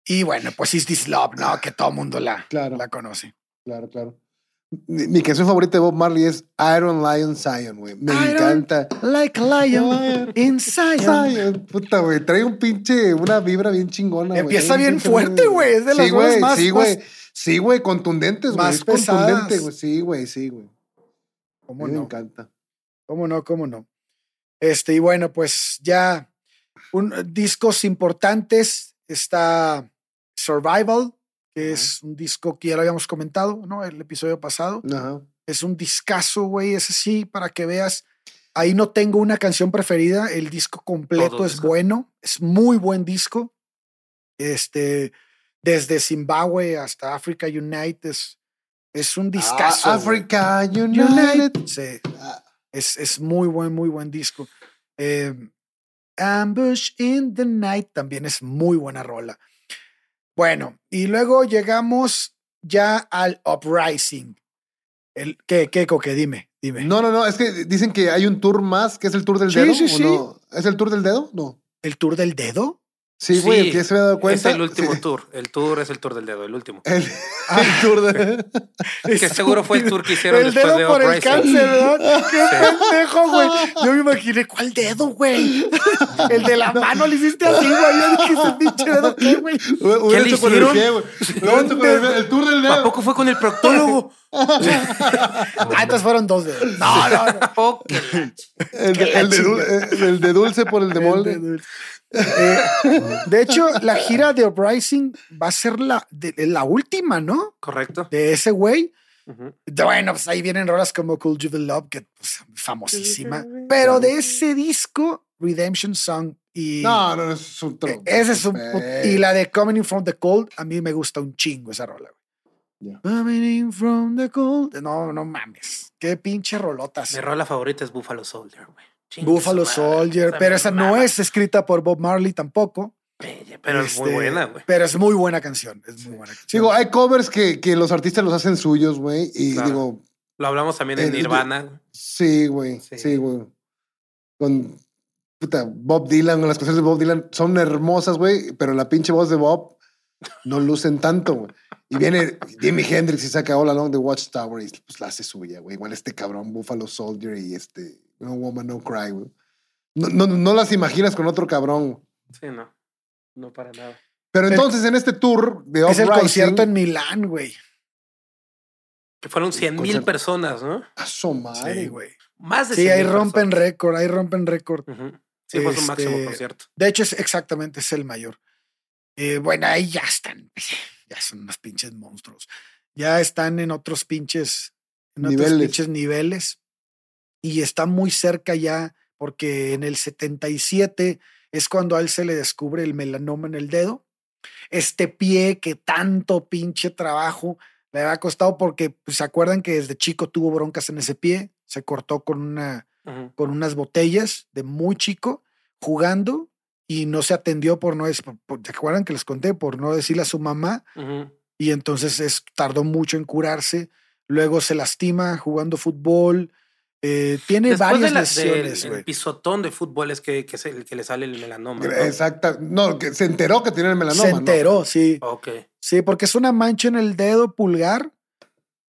Y bueno, pues Is This Love, ¿no? Que todo mundo la, Claro. la conoce. Claro, claro. Mi, mi canción favorita de Bob Marley es Iron Lion Zion, güey. Me Iron encanta. Like lion in Zion. Zion, puta, güey. Trae un pinche, una vibra bien chingona, güey. Empieza bien fuerte, güey, es de las Sí, rolas güey, más- Sí, más-. Sí, güey, contundentes, güey. más Es contundente, güey. Sí, güey, sí, güey. ¿Cómo Me no? encanta. ¿Cómo no? ¿Cómo no? Este, y bueno, pues ya un, discos importantes está Survival, que es un disco que ya lo habíamos comentado, ¿no? El episodio pasado. Ajá. Es un discazo, güey, ese sí, para que veas. Ahí no tengo una canción preferida, el disco completo Todo es disco. bueno, es muy buen disco. Este, desde Zimbabue hasta Africa United, es, es un discazo. Ah, güey. Africa United. Sí. Ah. Es, es muy buen, muy buen disco. Eh, Ambush in the Night también es muy buena rola. Bueno, y luego llegamos ya al Uprising. El, ¿Qué, qué, Coque? Dime, dime. No, no, no, es que dicen que hay un tour más, que es el tour del Sí, dedo. sí, ¿o sí. no? ¿Es el tour del dedo? No. ¿El tour del dedo? Sí, güey, el que ya se había dado cuenta. Es el último Sí. tour. El tour es el tour del dedo, el último. El, Ah. el tour de. Que seguro fue el tour que hicieron El después dedo de por el cáncer, ¿verdad? Qué pendejo, güey. Yo me imaginé, ¿cuál dedo, güey? El de la mano le hiciste así, güey. Yo dije, ese pinche dedo, ¿qué, güey? Hubiera le hecho con el hicieron? con el, pie, el tour del ¿A dedo. poco fue con el proctólogo? Ah, entonces fueron dos dedos. No, no, no. El de, el de dul- el de dulce por el de molde. Eh, de hecho, la gira de Uprising va a ser la, de- la última, ¿no? Correcto. De ese güey. Ujú. De- Bueno, pues ahí vienen rolas como Cool Juvenile Love, que pues, famosísima. Pero de ese disco, Redemption Song y No, no, es un tronco. ese es un y la de Coming In From the Cold, a mí me gusta un chingo esa rola. güey. Ya. Coming In From the Cold. No, no mames. Qué pinche rolotas. Mi rola favorita es Buffalo Soldier, güey. Chingue Buffalo. Soldier, Esa pero esa no es escrita por Bob Marley tampoco. Bella, Pero es muy Este, buena, güey. Pero es muy buena canción. Es muy buena canción. Digo, hay covers que, que los artistas los hacen suyos, güey. Y Claro. digo, Lo hablamos también en Eh, Nirvana. güey. sí, güey. Sí. Sí, güey. Con puta, Bob Dylan, las canciones de Bob Dylan son hermosas, güey. Pero la pinche voz de Bob no lucen tanto, güey. Y viene Jimi Hendrix y saca All Along the Watchtower y pues la hace suya, güey. Igual este cabrón, Buffalo Soldier y este No Woman No Cry, güey. No, no, no las imaginas con otro cabrón. Sí, no. No para nada. Pero Pero- entonces en este tour de es el concierto en Milán, güey. Que fueron 100 mil personas, ¿no? A su madre, Sí, güey. Más de Sí, 100 ahí mil rompen personas. récord, ahí rompen récord. Sí, fue su Este, máximo concierto. De hecho, es exactamente es el mayor. Eh, bueno, ahí ya están. Ya son unos pinches monstruos. Ya están en otros pinches, en otros pinches niveles. Y está muy cerca ya, porque en el 77 es cuando a él se le descubre el melanoma en el dedo. Este pie que tanto pinche trabajo le había costado, porque pues, se acuerdan que desde chico tuvo broncas en ese pie, se cortó con una, con unas botellas de muy chico jugando y no se atendió por no por- ¿te acuerdan que les conté? Por no decirle a su mamá y entonces es, tardó mucho en curarse. Luego se lastima jugando fútbol. Eh, tiene Después varias de la- lesiones, güey. el pisotón de fútbol es que, que, es el que le sale el melanoma. ¿no? Exacta. No, que se enteró que tenía el melanoma. Se ¿no? enteró, sí. Ok. Sí, porque es una mancha en el dedo pulgar.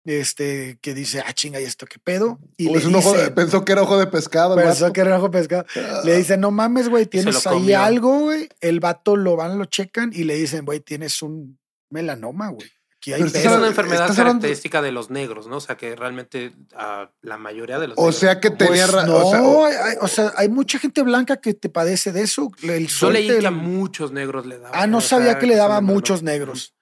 Este, que dice, ah, chinga, ¿y esto qué pedo? Y O le un ojo de- dice, pensó que era ojo de pescado. pensó vato. que era ojo pescado. Le dice, no mames, güey, tienes ahí algo, güey. El vato lo van, lo checan y le dicen, güey, tienes un melanoma, güey. Aquí hay Es pedo". una enfermedad hablando- característica de los negros, ¿no? O sea, que realmente a la mayoría de los O negros- sea que tenía Pues no, o sea, o- hay- hay- o sea, hay mucha gente blanca que te padece de eso. El Yo leí que a muchos negros le daba. Ah, no sabía que le daba a muchos negros.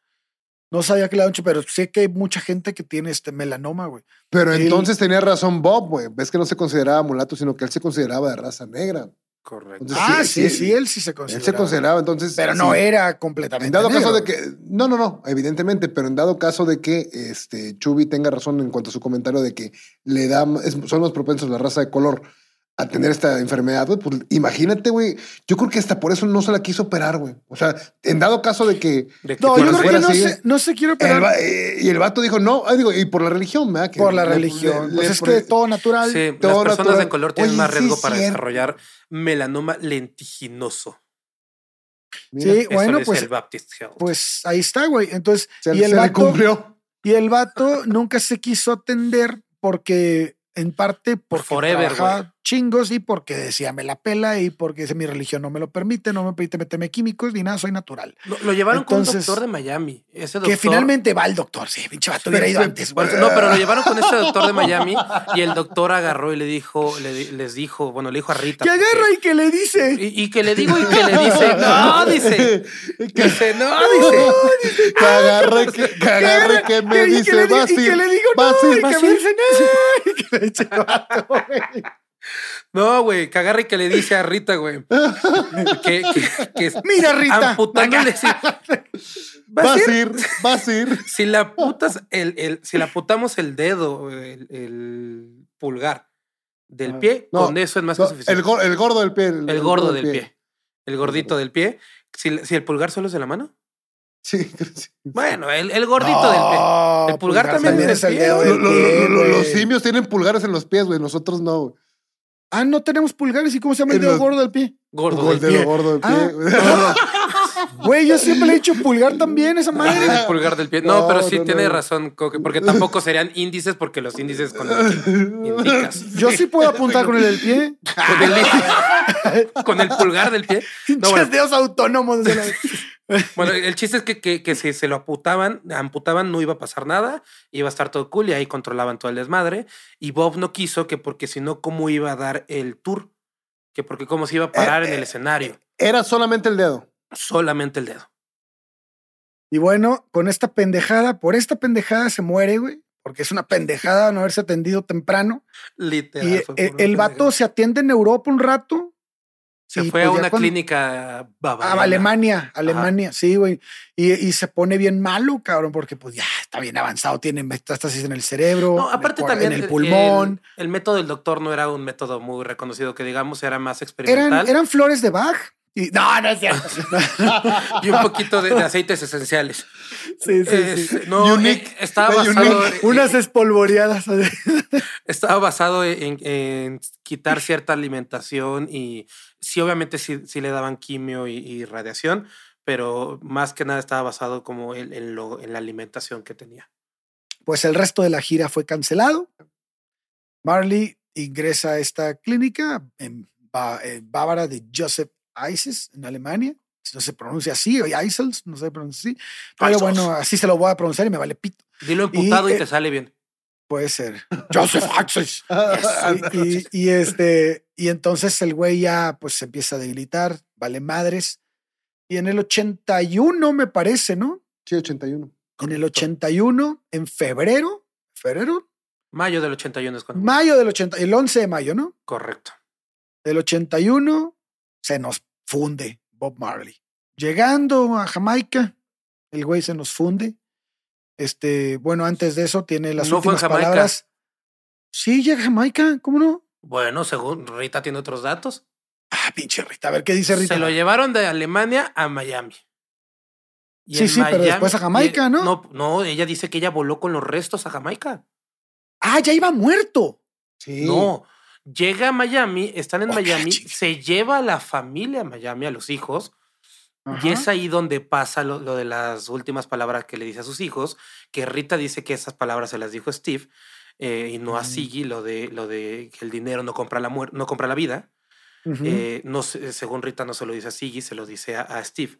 No sabía que le daba mucho, pero sé que hay mucha gente que tiene este melanoma, güey. pero él- entonces tenía razón Bob, güey. Ves que no se consideraba mulato, sino que él se consideraba de raza negra. Correcto. Entonces, Ah, sí, sí, él sí se Él considera. se consideraba, entonces. Pero sí. no era completamente. En dado caso de que. No, no, no, evidentemente, pero en dado caso de que este, Chubi tenga razón en cuanto a su comentario de que le da, es- son los propensos la raza de color a tener esta enfermedad, güey, pues imagínate, güey. Yo creo que hasta por eso no se la quiso operar, güey. O sea, en dado caso de que. De que No, yo creo que no así, se, no se quiere el operar va- eh, y el vato dijo, no, ah, digo, y por la religión, ¿verdad? Que por la le- religión. le- pues le- es que todo natural. Sí, las todo personas natural. de color tienen Oye, más riesgo es para cierto. desarrollar melanoma lentiginoso. Mira, Sí, Eso bueno, pues, el Baptist Health. pues ahí está, güey. Entonces, se, y el se le vato, cumplió. y el vato nunca se quiso atender porque, en parte, porque forever, trabajaba. Chingos y porque decía me la pela y porque dice, mi religión no me lo permite, no me permite meterme químicos ni nada, soy natural. Lo, lo llevaron con un doctor de Miami. Ese doctor, Que finalmente va el doctor. Sí, pinche vato hubiera ido antes, no, pero lo llevaron con este doctor de Miami y el doctor agarró y le dijo, le les dijo, bueno, le dijo a Rita. Que porque- agarra y que le dice. y, y que le digo y que le dice, no, dice, dice, no, dice. Que que, que agarre, que me que- y dice, que le di- vas a y que le digo no, y que me dice no, y que le dice. No, güey, que agarre y que le dice a Rita, güey. Que, que, que Mira, Rita. amputándole, sí. Va a Vas a ir, vas a ir. si la putas el, el- si la putamos el dedo, el, el pulgar del Ah, pie, no, con eso es más No, que suficiente. el, gor- el gordo del pie. El gordo del pie. El gordito del pie. Si, si el pulgar solo es de la mano. Sí, sí. Bueno, el, el gordito del pie. El pulgar también es el del dedo pie. del Lo- lo- lo- pie, lo- los güey. simios tienen pulgares en los pies, güey. Nosotros no. güey. Ah, no tenemos pulgares. ¿Y cómo se llama el dedo los- gordo del pie? Gordo del dedo pie. gordo del pie. Ah. güey. Yo siempre le he dicho pulgar también, esa madre. El pulgar del pie. No, No, pero sí no, tiene no. razón, Coque, porque tampoco serían índices, porque los índices con los indicas. Yo sí puedo apuntar con el del pie. Con el, con el pulgar del pie. Bueno, dedos autónomos. de la- bueno, el chiste es que, que, que si se lo amputaban, amputaban, no iba a pasar nada, iba a estar todo cool y ahí controlaban todo el desmadre. Y Bob no quiso que porque si no, ¿cómo iba a dar el tour? Que porque cómo se iba a parar en el escenario. Era solamente el dedo. Solamente el dedo. Y bueno, con esta pendejada, por esta pendejada se muere, güey. Porque es una pendejada no haberse atendido temprano. Literal. Y eh, por una el vato se atiende en Europa un rato. Se y fue pues a ya una cuando- clínica A bavariana. Alemania, Alemania, sí, güey. Y, y se pone bien malo, cabrón, porque pues ya está bien avanzado, tiene metástasis en el cerebro, No, en el aparte también en el el- pulmón. El, el método del doctor no era un método muy reconocido, que digamos era más experimental eran, eran flores de Bach. Y, no, no es cierto. y un poquito de, de aceites esenciales. sí, sí, sí. No, Unique. eh, estaba basado, unique. en- Unas espolvoreadas. estaba basado en, en quitar cierta alimentación y sí, obviamente sí, sí le daban quimio y, y radiación, pero más que nada estaba basado como en, en lo, en la alimentación que tenía. Pues el resto de la gira fue cancelado. Marley ingresa a esta clínica en Bávara de Joseph Isis, en Alemania. No se pronuncia así, o Isels, no se pronuncia así. Pero bueno, así se lo voy a pronunciar y me vale pito. Dilo emputado y, eh, te sale bien. Puede ser. Joseph Isis. y, y este, y entonces el güey ya pues se empieza a debilitar, vale madres. Y en el 81, me parece, ¿no? Sí, 81. En el 81, en febrero, febrero, Mayo del 81 es cuando. mayo del 80, el 11 de mayo, ¿no? Correcto. Del 81 se nos funde Bob Marley. Llegando a Jamaica, el güey se nos funde. Este, bueno, antes de eso tiene las No fue en últimas Jamaica. palabras. Sí, llega a Jamaica, ¿cómo no? Bueno, según Rita tiene otros datos. Ah, pinche Rita, a ver qué dice Rita. Se lo llevaron de Alemania a Miami. Y Sí, sí, pero después a Jamaica, y- ¿no? No, no, ella dice que ella voló con los restos a Jamaica. Ah, ya iba muerto. Sí. No, llega a Miami, están en Miami, se lleva a la familia a Miami, a los hijos, y es ahí donde pasa lo, lo de las últimas palabras que le dice a sus hijos, que Rita dice que esas palabras se las dijo Steve eh, y no a Mm. Siggy, lo de, lo de que el dinero no compra la, no compra la vida. Eh, no, se- según Rita no se lo dice a Siggy, se lo dice a, a Steve.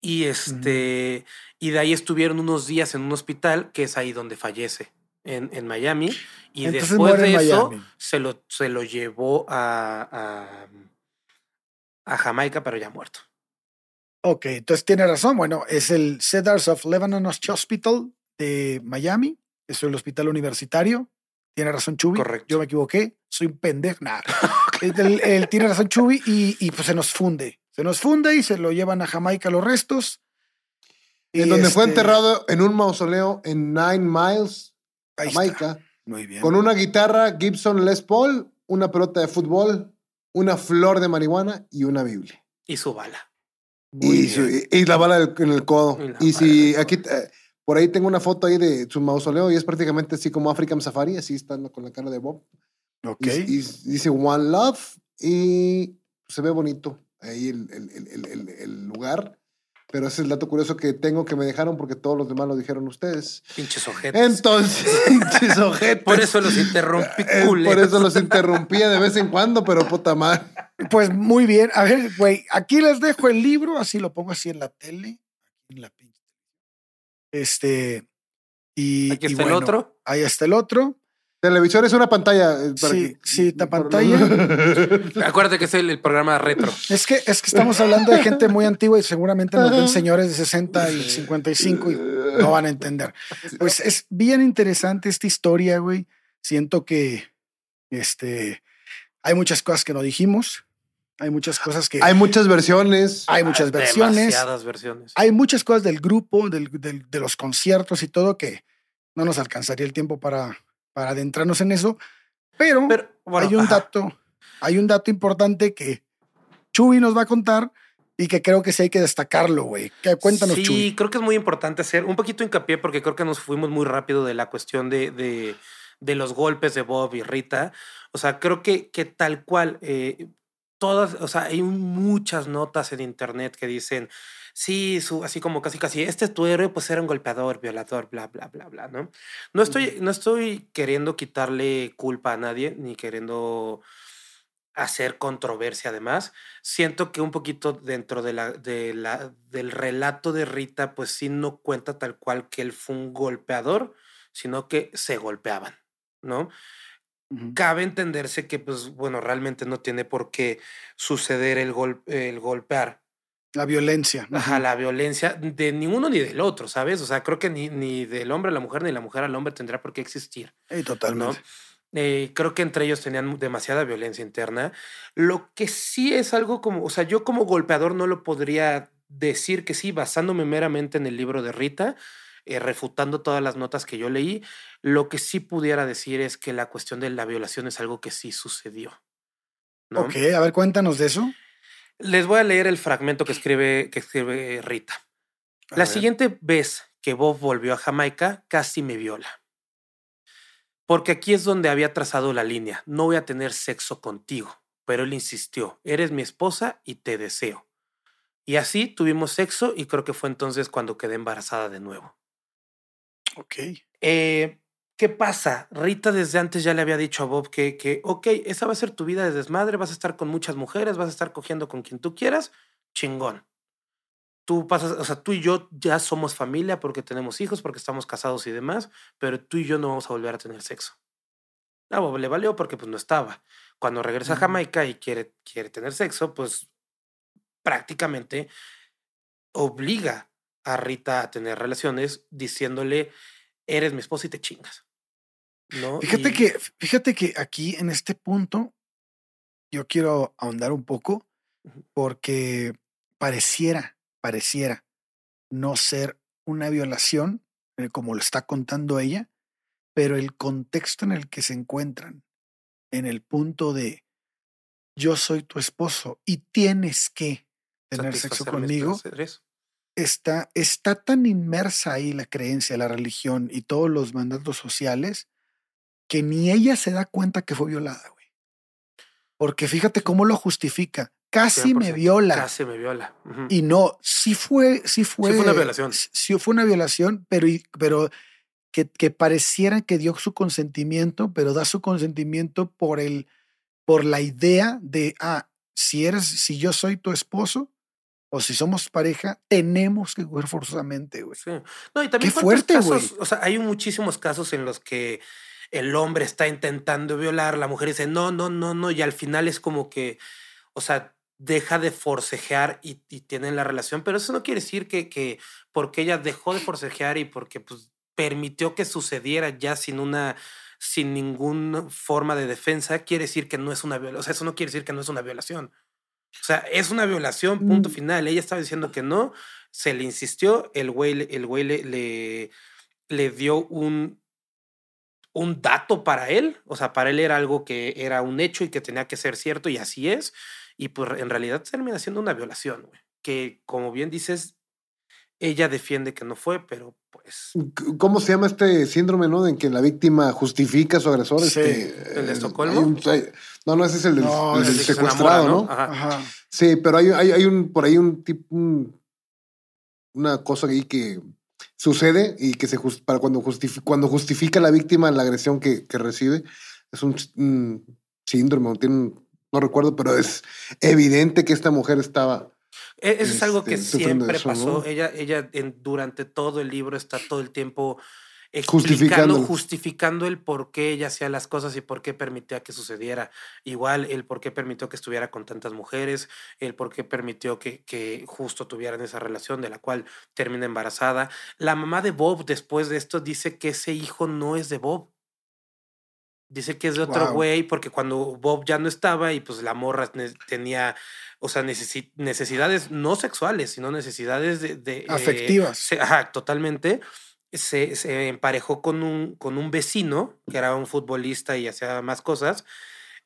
Y este, y de ahí estuvieron unos días en un hospital, que es ahí donde fallece, en, en Miami. Y Entonces después muere de en eso, Miami. se lo, se lo llevó a, a, a Jamaica, pero ya muerto. Ok, entonces tiene razón. Bueno, es el Cedars of Lebanon Hospital de Miami. Es el hospital universitario. Tiene razón Chubi. Correcto. Yo me equivoqué. Soy un pendejo. Nah. él, él tiene razón Chubi y, y, pues se nos funde. Se nos funde y se lo llevan a Jamaica los restos. En Y, donde fue este, enterrado en un mausoleo en Nine Miles, ahí está. Jamaica, Muy bien. con una guitarra Gibson Les Paul, una pelota de fútbol, una flor de marihuana y una Biblia. Y su bala. Y, su- y la bala del- en el codo. Y si aquí, eh, por ahí tengo una foto ahí de su mausoleo y es prácticamente así como African Safari, así están con la cara de Bob. Ok. Y, y dice One Love y se ve bonito ahí el- el lugar. Pero ese es el dato curioso que tengo que me dejaron porque todos los demás lo dijeron ustedes. Pinches ojetes. Entonces, pinches ojetes. Por eso los interrumpí, por eso los interrumpía de vez en cuando, pero puta madre. Pues muy bien. A ver, güey, aquí les dejo el libro, así lo pongo así en la tele, aquí en la pinche. Este, y, Aquí y está el otro. Ahí está el otro. Televisor es una pantalla. eh, para Sí, que- sí, la pantalla. Acuérdate que es el, el programa retro. Es que, es que estamos hablando de gente muy antigua y seguramente nos ven señores de 60 y 55 y no van a entender. Pues es bien interesante esta historia, güey. Siento que este, hay muchas cosas que no dijimos. Hay muchas cosas que Hay muchas versiones. hay muchas versiones. Demasiadas versiones. Hay muchas cosas del grupo, del- del- de los conciertos y todo que no nos alcanzaría el tiempo para, para adentrarnos en eso. Pero, Pero, bueno, hay un ajá. dato, hay un dato importante que Chuy nos va a contar y que creo que sí hay que destacarlo, güey. Cuéntanos, sí, Chuy. creo que es muy importante hacer un poquito hincapié porque creo que nos fuimos muy rápido de la cuestión de, de, de los golpes de Bob y Rita. O sea, creo que, que tal cual, eh, todas, o sea, hay muchas notas en internet que dicen, sí, su, así como casi casi, este es tu héroe, pues era un golpeador, violador, bla, bla, bla, bla, ¿no? No estoy, no estoy queriendo quitarle culpa a nadie, ni queriendo hacer controversia además. Siento que un poquito dentro de la, de la, del relato de Rita, pues sí no cuenta tal cual que él fue un golpeador, sino que se golpeaban, ¿no? Cabe entenderse que, pues, bueno, realmente no tiene por qué suceder el, gol, el golpear. La violencia. Ajá, la violencia de ninguno ni del otro, ¿sabes? O sea, creo que ni, ni del hombre a la mujer, ni la mujer al hombre tendrá por qué existir. ¿no? totalmente. Eh, creo que entre ellos tenían demasiada violencia interna. Lo que sí es algo como, o sea, yo como golpeador no lo podría decir que sí, basándome meramente en el libro de Rita, eh, refutando todas las notas que yo leí, lo que sí pudiera decir es que la cuestión de la violación es algo que sí sucedió. ¿no? Ok, a ver, cuéntanos de eso. Les voy a leer el fragmento que escribe, que escribe Rita. A La ver. siguiente vez que Bob volvió a Jamaica, casi me viola. Porque aquí es donde había trazado la línea. No voy a tener sexo contigo. Pero él insistió, eres mi esposa y te deseo. Y así tuvimos sexo y creo que fue entonces cuando quedé embarazada de nuevo. Ok. Eh, ¿Qué pasa? Rita desde antes ya le había dicho a Bob que, que, ok, esa va a ser tu vida de desmadre, vas a estar con muchas mujeres, vas a estar cogiendo con quien tú quieras, chingón. Tú pasas, o sea, tú y yo ya somos familia porque tenemos hijos, porque estamos casados y demás, pero tú y yo no vamos a volver a tener sexo. A Bob le valió porque pues no estaba. Cuando regresa a. Jamaica y quiere, quiere tener sexo, pues prácticamente obliga a Rita a tener relaciones diciéndole, eres mi esposa y te chingas. ¿No? Fíjate Y- que, fíjate que aquí en este punto yo quiero ahondar un poco porque pareciera, pareciera no ser una violación, eh, como lo está contando ella, pero el contexto en el que se encuentran, en el punto de yo soy tu esposo y tienes que tener sexo conmigo, está, está tan inmersa ahí la creencia, la religión y todos los mandatos sociales que ni ella se da cuenta que fue violada, güey. Porque fíjate cómo lo justifica. Casi me 100%, viola. Casi me viola. Y no, sí fue, sí fue. fue una violación. Sí fue una violación, pero, pero que, que pareciera que dio su consentimiento, pero da su consentimiento por el, por la idea de, ah, si eres, si yo soy tu esposo o si somos pareja, tenemos que coger forzosamente, güey. Sí. No, y también Qué fuerte, güey. o sea, hay muchísimos casos en los que el hombre está intentando violar, la mujer dice no, no, no, no, y al final es como que, o sea, deja de forcejear y, y tienen la relación, pero eso no quiere decir que, que porque ella dejó de forcejear y porque pues permitió que sucediera ya sin una sin ninguna forma de defensa, quiere decir que no es una violación, o sea, eso no quiere decir que no es una violación. O sea, es una violación, punto Mm. final. Ella estaba diciendo que no, se le insistió, el güey, el güey le, le, le dio un, un dato para él, o sea, para él era algo que era un hecho y que tenía que ser cierto y así es, y pues en realidad termina siendo una violación, güey, que como bien dices, ella defiende que no fue, pero pues... ¿Cómo se llama este síndrome, no? En que la víctima justifica a su agresor. Sí, este, ¿el de Estocolmo? hay un- hay- no, no, ese es el del, No, el se enamora, secuestrado, ¿no? Ajá. Ajá. Sí, pero hay, hay, hay un, por ahí un tipo, un- una cosa ahí que sucede y que se para cuando, justifi- cuando justifica la víctima la agresión que, que recibe, es un, un síndrome, o tiene un- no recuerdo, pero es evidente que esta mujer estaba E- Eso es algo que este, siempre eso, pasó. ¿no? Ella, ella en- durante todo el libro está todo el tiempo. Explicando, justificando el por qué ella hacía las cosas y por qué permitía que sucediera. Igual el por qué permitió que estuviera con tantas mujeres, el por qué permitió que, que justo tuvieran esa relación de la cual termina embarazada. La mamá de Bob después de esto dice que ese hijo no es de Bob. Dice que es de otro güey porque cuando Bob ya no estaba y pues la morra tenía, o sea, necesi- necesidades no sexuales, sino necesidades de... de, eh, Afectivas. se- ajá, totalmente. Se, se emparejó con un, con un vecino que era un futbolista y hacía más cosas.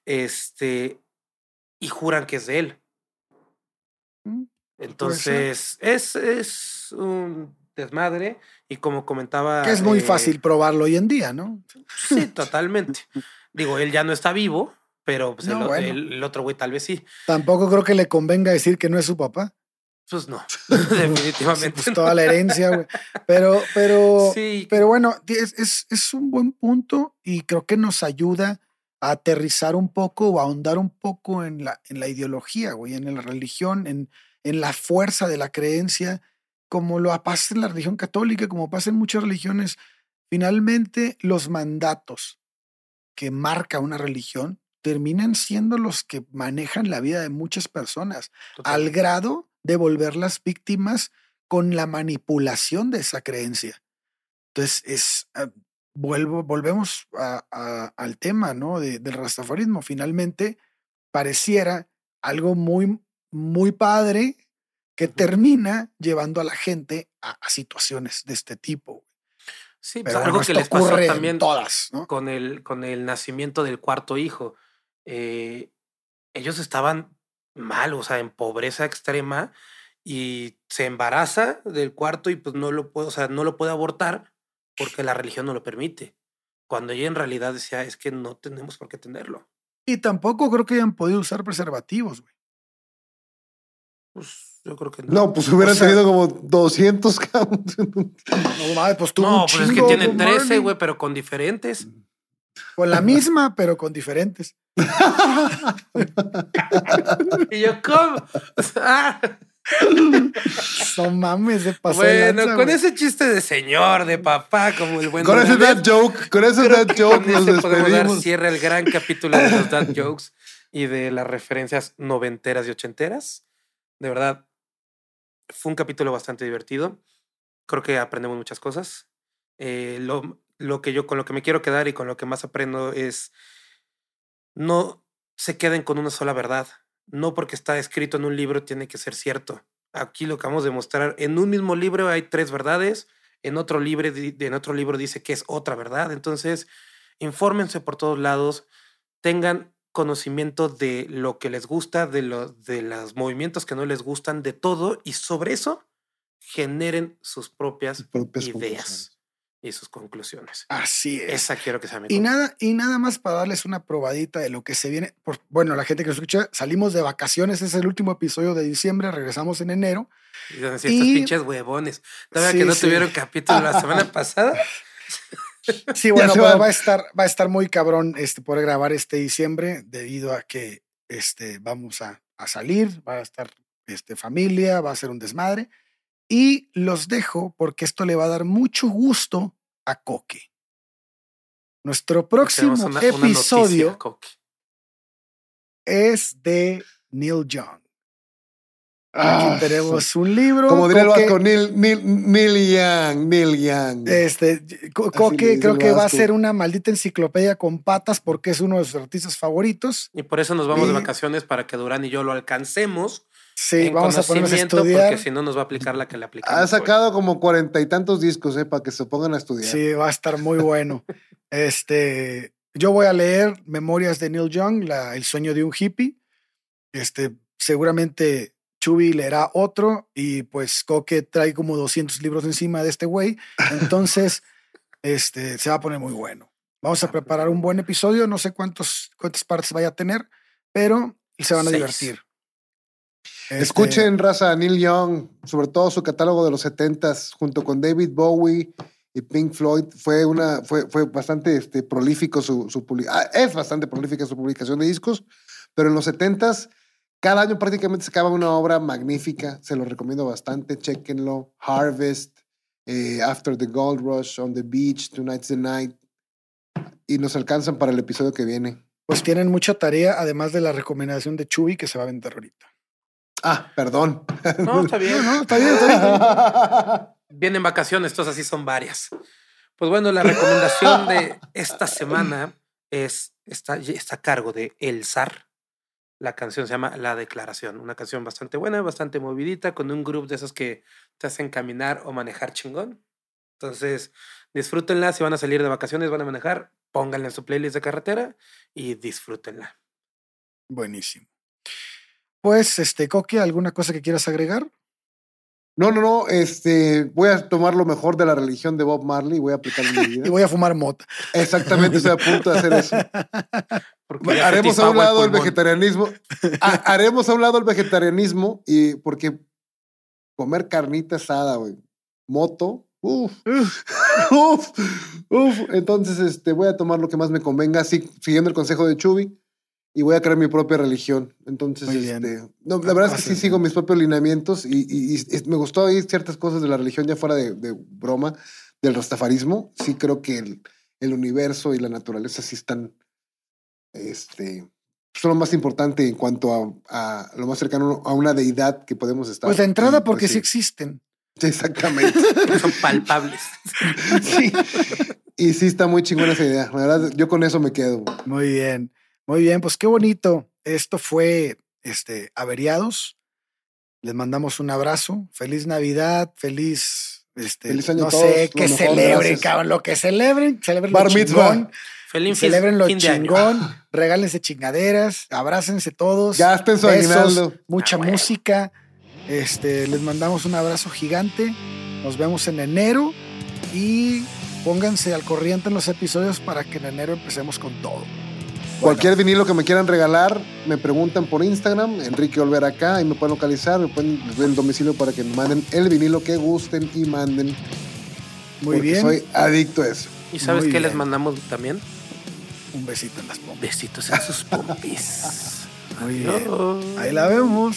Este, y juran que es de él. Mm. Entonces, es, es un desmadre y como comentaba... Que es muy eh, fácil probarlo hoy en día, ¿no? Sí, totalmente. Digo, él ya no está vivo, pero pues, No, el, bueno. el- el otro güey tal vez sí. Tampoco creo que le convenga decir que no es su papá. Pues no, definitivamente. Pues toda la herencia, güey. Pero, pero, Sí, pero bueno, es, es, es un buen punto y creo que nos ayuda a aterrizar un poco o a ahondar un poco en la, en la ideología, güey, en la religión, en, en la fuerza de la creencia, como lo pasa en la religión católica, como pasa en muchas religiones. Finalmente, los mandatos que marca una religión terminan siendo los que manejan la vida de muchas personas al grado de volverlas víctimas con la manipulación de esa creencia. Entonces, es, ah, vuelvo, volvemos a- a- al tema ¿no? de- del rastafarismo. Finalmente, pareciera algo muy, muy padre que termina llevando a la gente a, a situaciones de este tipo. Sí, pues Pero algo bueno, que les pasó también todas, ¿no? con el, con el nacimiento del cuarto hijo. Eh, ellos estaban mal, o sea, en pobreza extrema y se embaraza del cuarto y pues no lo puede, o sea, no lo puede abortar porque la religión no lo permite. Cuando ella en realidad decía, es que no tenemos por qué tenerlo. Y tampoco creo que hayan podido usar preservativos, güey. Pues yo creo que no. No, pues hubieran O sea- tenido como 200 cabrón. No pues tuvo No, un pues es que tiene Bob 13, Marley. güey, pero con diferentes. Con la misma, pero con diferentes. Y yo, ¿cómo? Ah, No mames, se pasó de bueno, lanza, con ese chiste de señor, de papá, como el buen con ese dad joke, con ese dad joke con nos ese podemos dar despedimos. cierre al gran capítulo de los dad jokes y de las referencias noventeras y ochenteras. De verdad, fue un capítulo bastante divertido. Creo que aprendemos muchas cosas. Eh, lo, lo que yo con lo que me quiero quedar y con lo que más aprendo es no se queden con una sola verdad. No porque está escrito en un libro tiene que ser cierto. Aquí lo que vamos a demostrar, en un mismo libro hay tres verdades, en otro, libro, en otro libro dice que es otra verdad. Entonces, infórmense por todos lados, tengan conocimiento de lo que les gusta, de, lo, de los movimientos que no les gustan, de todo, y sobre eso generen sus propias Sus propias ideas. Y sus conclusiones. Así es. Esa quiero que sea mi Y nada, y nada más para darles una probadita de lo que se viene. Por, bueno, la gente que nos escucha, salimos de vacaciones, es el último episodio de diciembre, regresamos en enero. Y van a decir, estos y- pinches huevones. Todavía Sí, que no sí. tuvieron capítulo la semana pasada. Sí, bueno, van. va a estar, va a estar muy cabrón este, poder grabar este diciembre debido a que este, vamos a, a salir, va a estar este, familia, va a ser un desmadre. Y los dejo porque esto le va a dar mucho gusto a Coque. Nuestro próximo una noticia, episodio es de Neil Young. Ah, Aquí tenemos un libro. Como diría el vasco, Neil, Neil, Neil Young, Neil Young. Este, Coque creo que va a ser una maldita enciclopedia con patas porque es uno de sus artistas favoritos. Y por eso nos vamos de vacaciones para que Durán y yo lo alcancemos. Sí, en vamos a ponernos a conocimiento, estudiar. Porque si no, nos va a aplicar la que le aplicamos. Ha hoy. sacado como cuarenta y tantos discos, eh, para que se pongan a estudiar. Sí, va a estar muy bueno. este, yo voy a leer Memorias de Neil Young, la, El sueño de un hippie. Este, seguramente Chubi leerá otro y pues Coque trae como 200 libros encima de este güey. Entonces, este, se va a poner muy bueno. Vamos a preparar un buen episodio. No sé cuántos, cuántas partes vaya a tener, pero se van a Seis. divertir. Este, Escuchen, raza, a Neil Young, sobre todo su catálogo de los 70s, junto con David Bowie y Pink Floyd. Fue, una, fue, fue bastante este, prolífico su, su ah, Es bastante prolífica su publicación de discos, pero en los 70s, cada año prácticamente sacaba una obra magnífica. Se lo recomiendo bastante. Chequenlo. Harvest, eh, After the Gold Rush, On the Beach, Tonight's the Night. Y nos alcanzan para el episodio que viene. Pues tienen mucha tarea, además de la recomendación de Chubi que se va a aventar ahorita. Ah, perdón. No, está bien. No, no, está bien, está bien. está bien. Vienen vacaciones, entonces así son varias. Pues bueno, la recomendación de esta semana es, está, está a cargo de El Zar. La canción se llama La Declaración, una canción bastante buena, bastante movidita, con un grupo de esos que te hacen caminar o manejar chingón. Entonces, disfrútenla, si van a salir de vacaciones, van a manejar, pónganla en su playlist de carretera y disfrútenla. Buenísimo. Pues, este, Coque, ¿alguna cosa que quieras agregar? No, no, no. Este, voy a tomar lo mejor de la religión de Bob Marley y voy a aplicarlo en mi vida. Y voy a fumar mota. Exactamente, estoy a punto de hacer eso. Porque haremos a un lado el vegetarianismo. Ha- haremos a un lado el vegetarianismo y porque comer carnita asada, güey. Moto. Uf. uf. Uf. Entonces, este, voy a tomar lo que más me convenga, así, siguiendo el consejo de Chubi. Y voy a crear mi propia religión. Entonces, Muy bien. este. No, la verdad es que sí sigo mis propios lineamientos y, y- y me gustó oír ciertas cosas de la religión ya fuera de, de broma, del rastafarismo. Sí creo que el, el universo y la naturaleza sí están este, son lo más importante en cuanto a, a lo más cercano a una deidad que podemos estar. Pues de entrada, Y, porque pues, sí existen. sí, Exactamente. Son palpables. sí. Y sí está muy chingona esa idea. La verdad, yo con eso me quedo. Muy bien, muy bien, pues qué bonito. Esto fue este Averiados. Les mandamos un abrazo. Feliz Navidad, feliz este Feliz año no todos, sé, que mejor, celebren, gracias. cabrón, lo que celebren, celebren Bar lo mitzvah. chingón, Feliz celebren lo chingón, regálense chingaderas, abrácense todos. Gasten su besos, aguinaldo. mucha Ah, bueno. música. Este, les mandamos un abrazo gigante. Nos vemos en enero y pónganse al corriente en los episodios para que en enero empecemos con todo. Cualquier vinilo que me quieran regalar, me preguntan por Instagram, Enrique Olver acá, y me pueden localizar, me pueden les doy el domicilio para que me manden el vinilo que gusten y manden. Muy porque bien. Soy adicto a eso. ¿Y sabes Muy qué les mandamos también? Un besito en las pompas. Besitos en sus pompis. Muy bien. Ahí la vemos.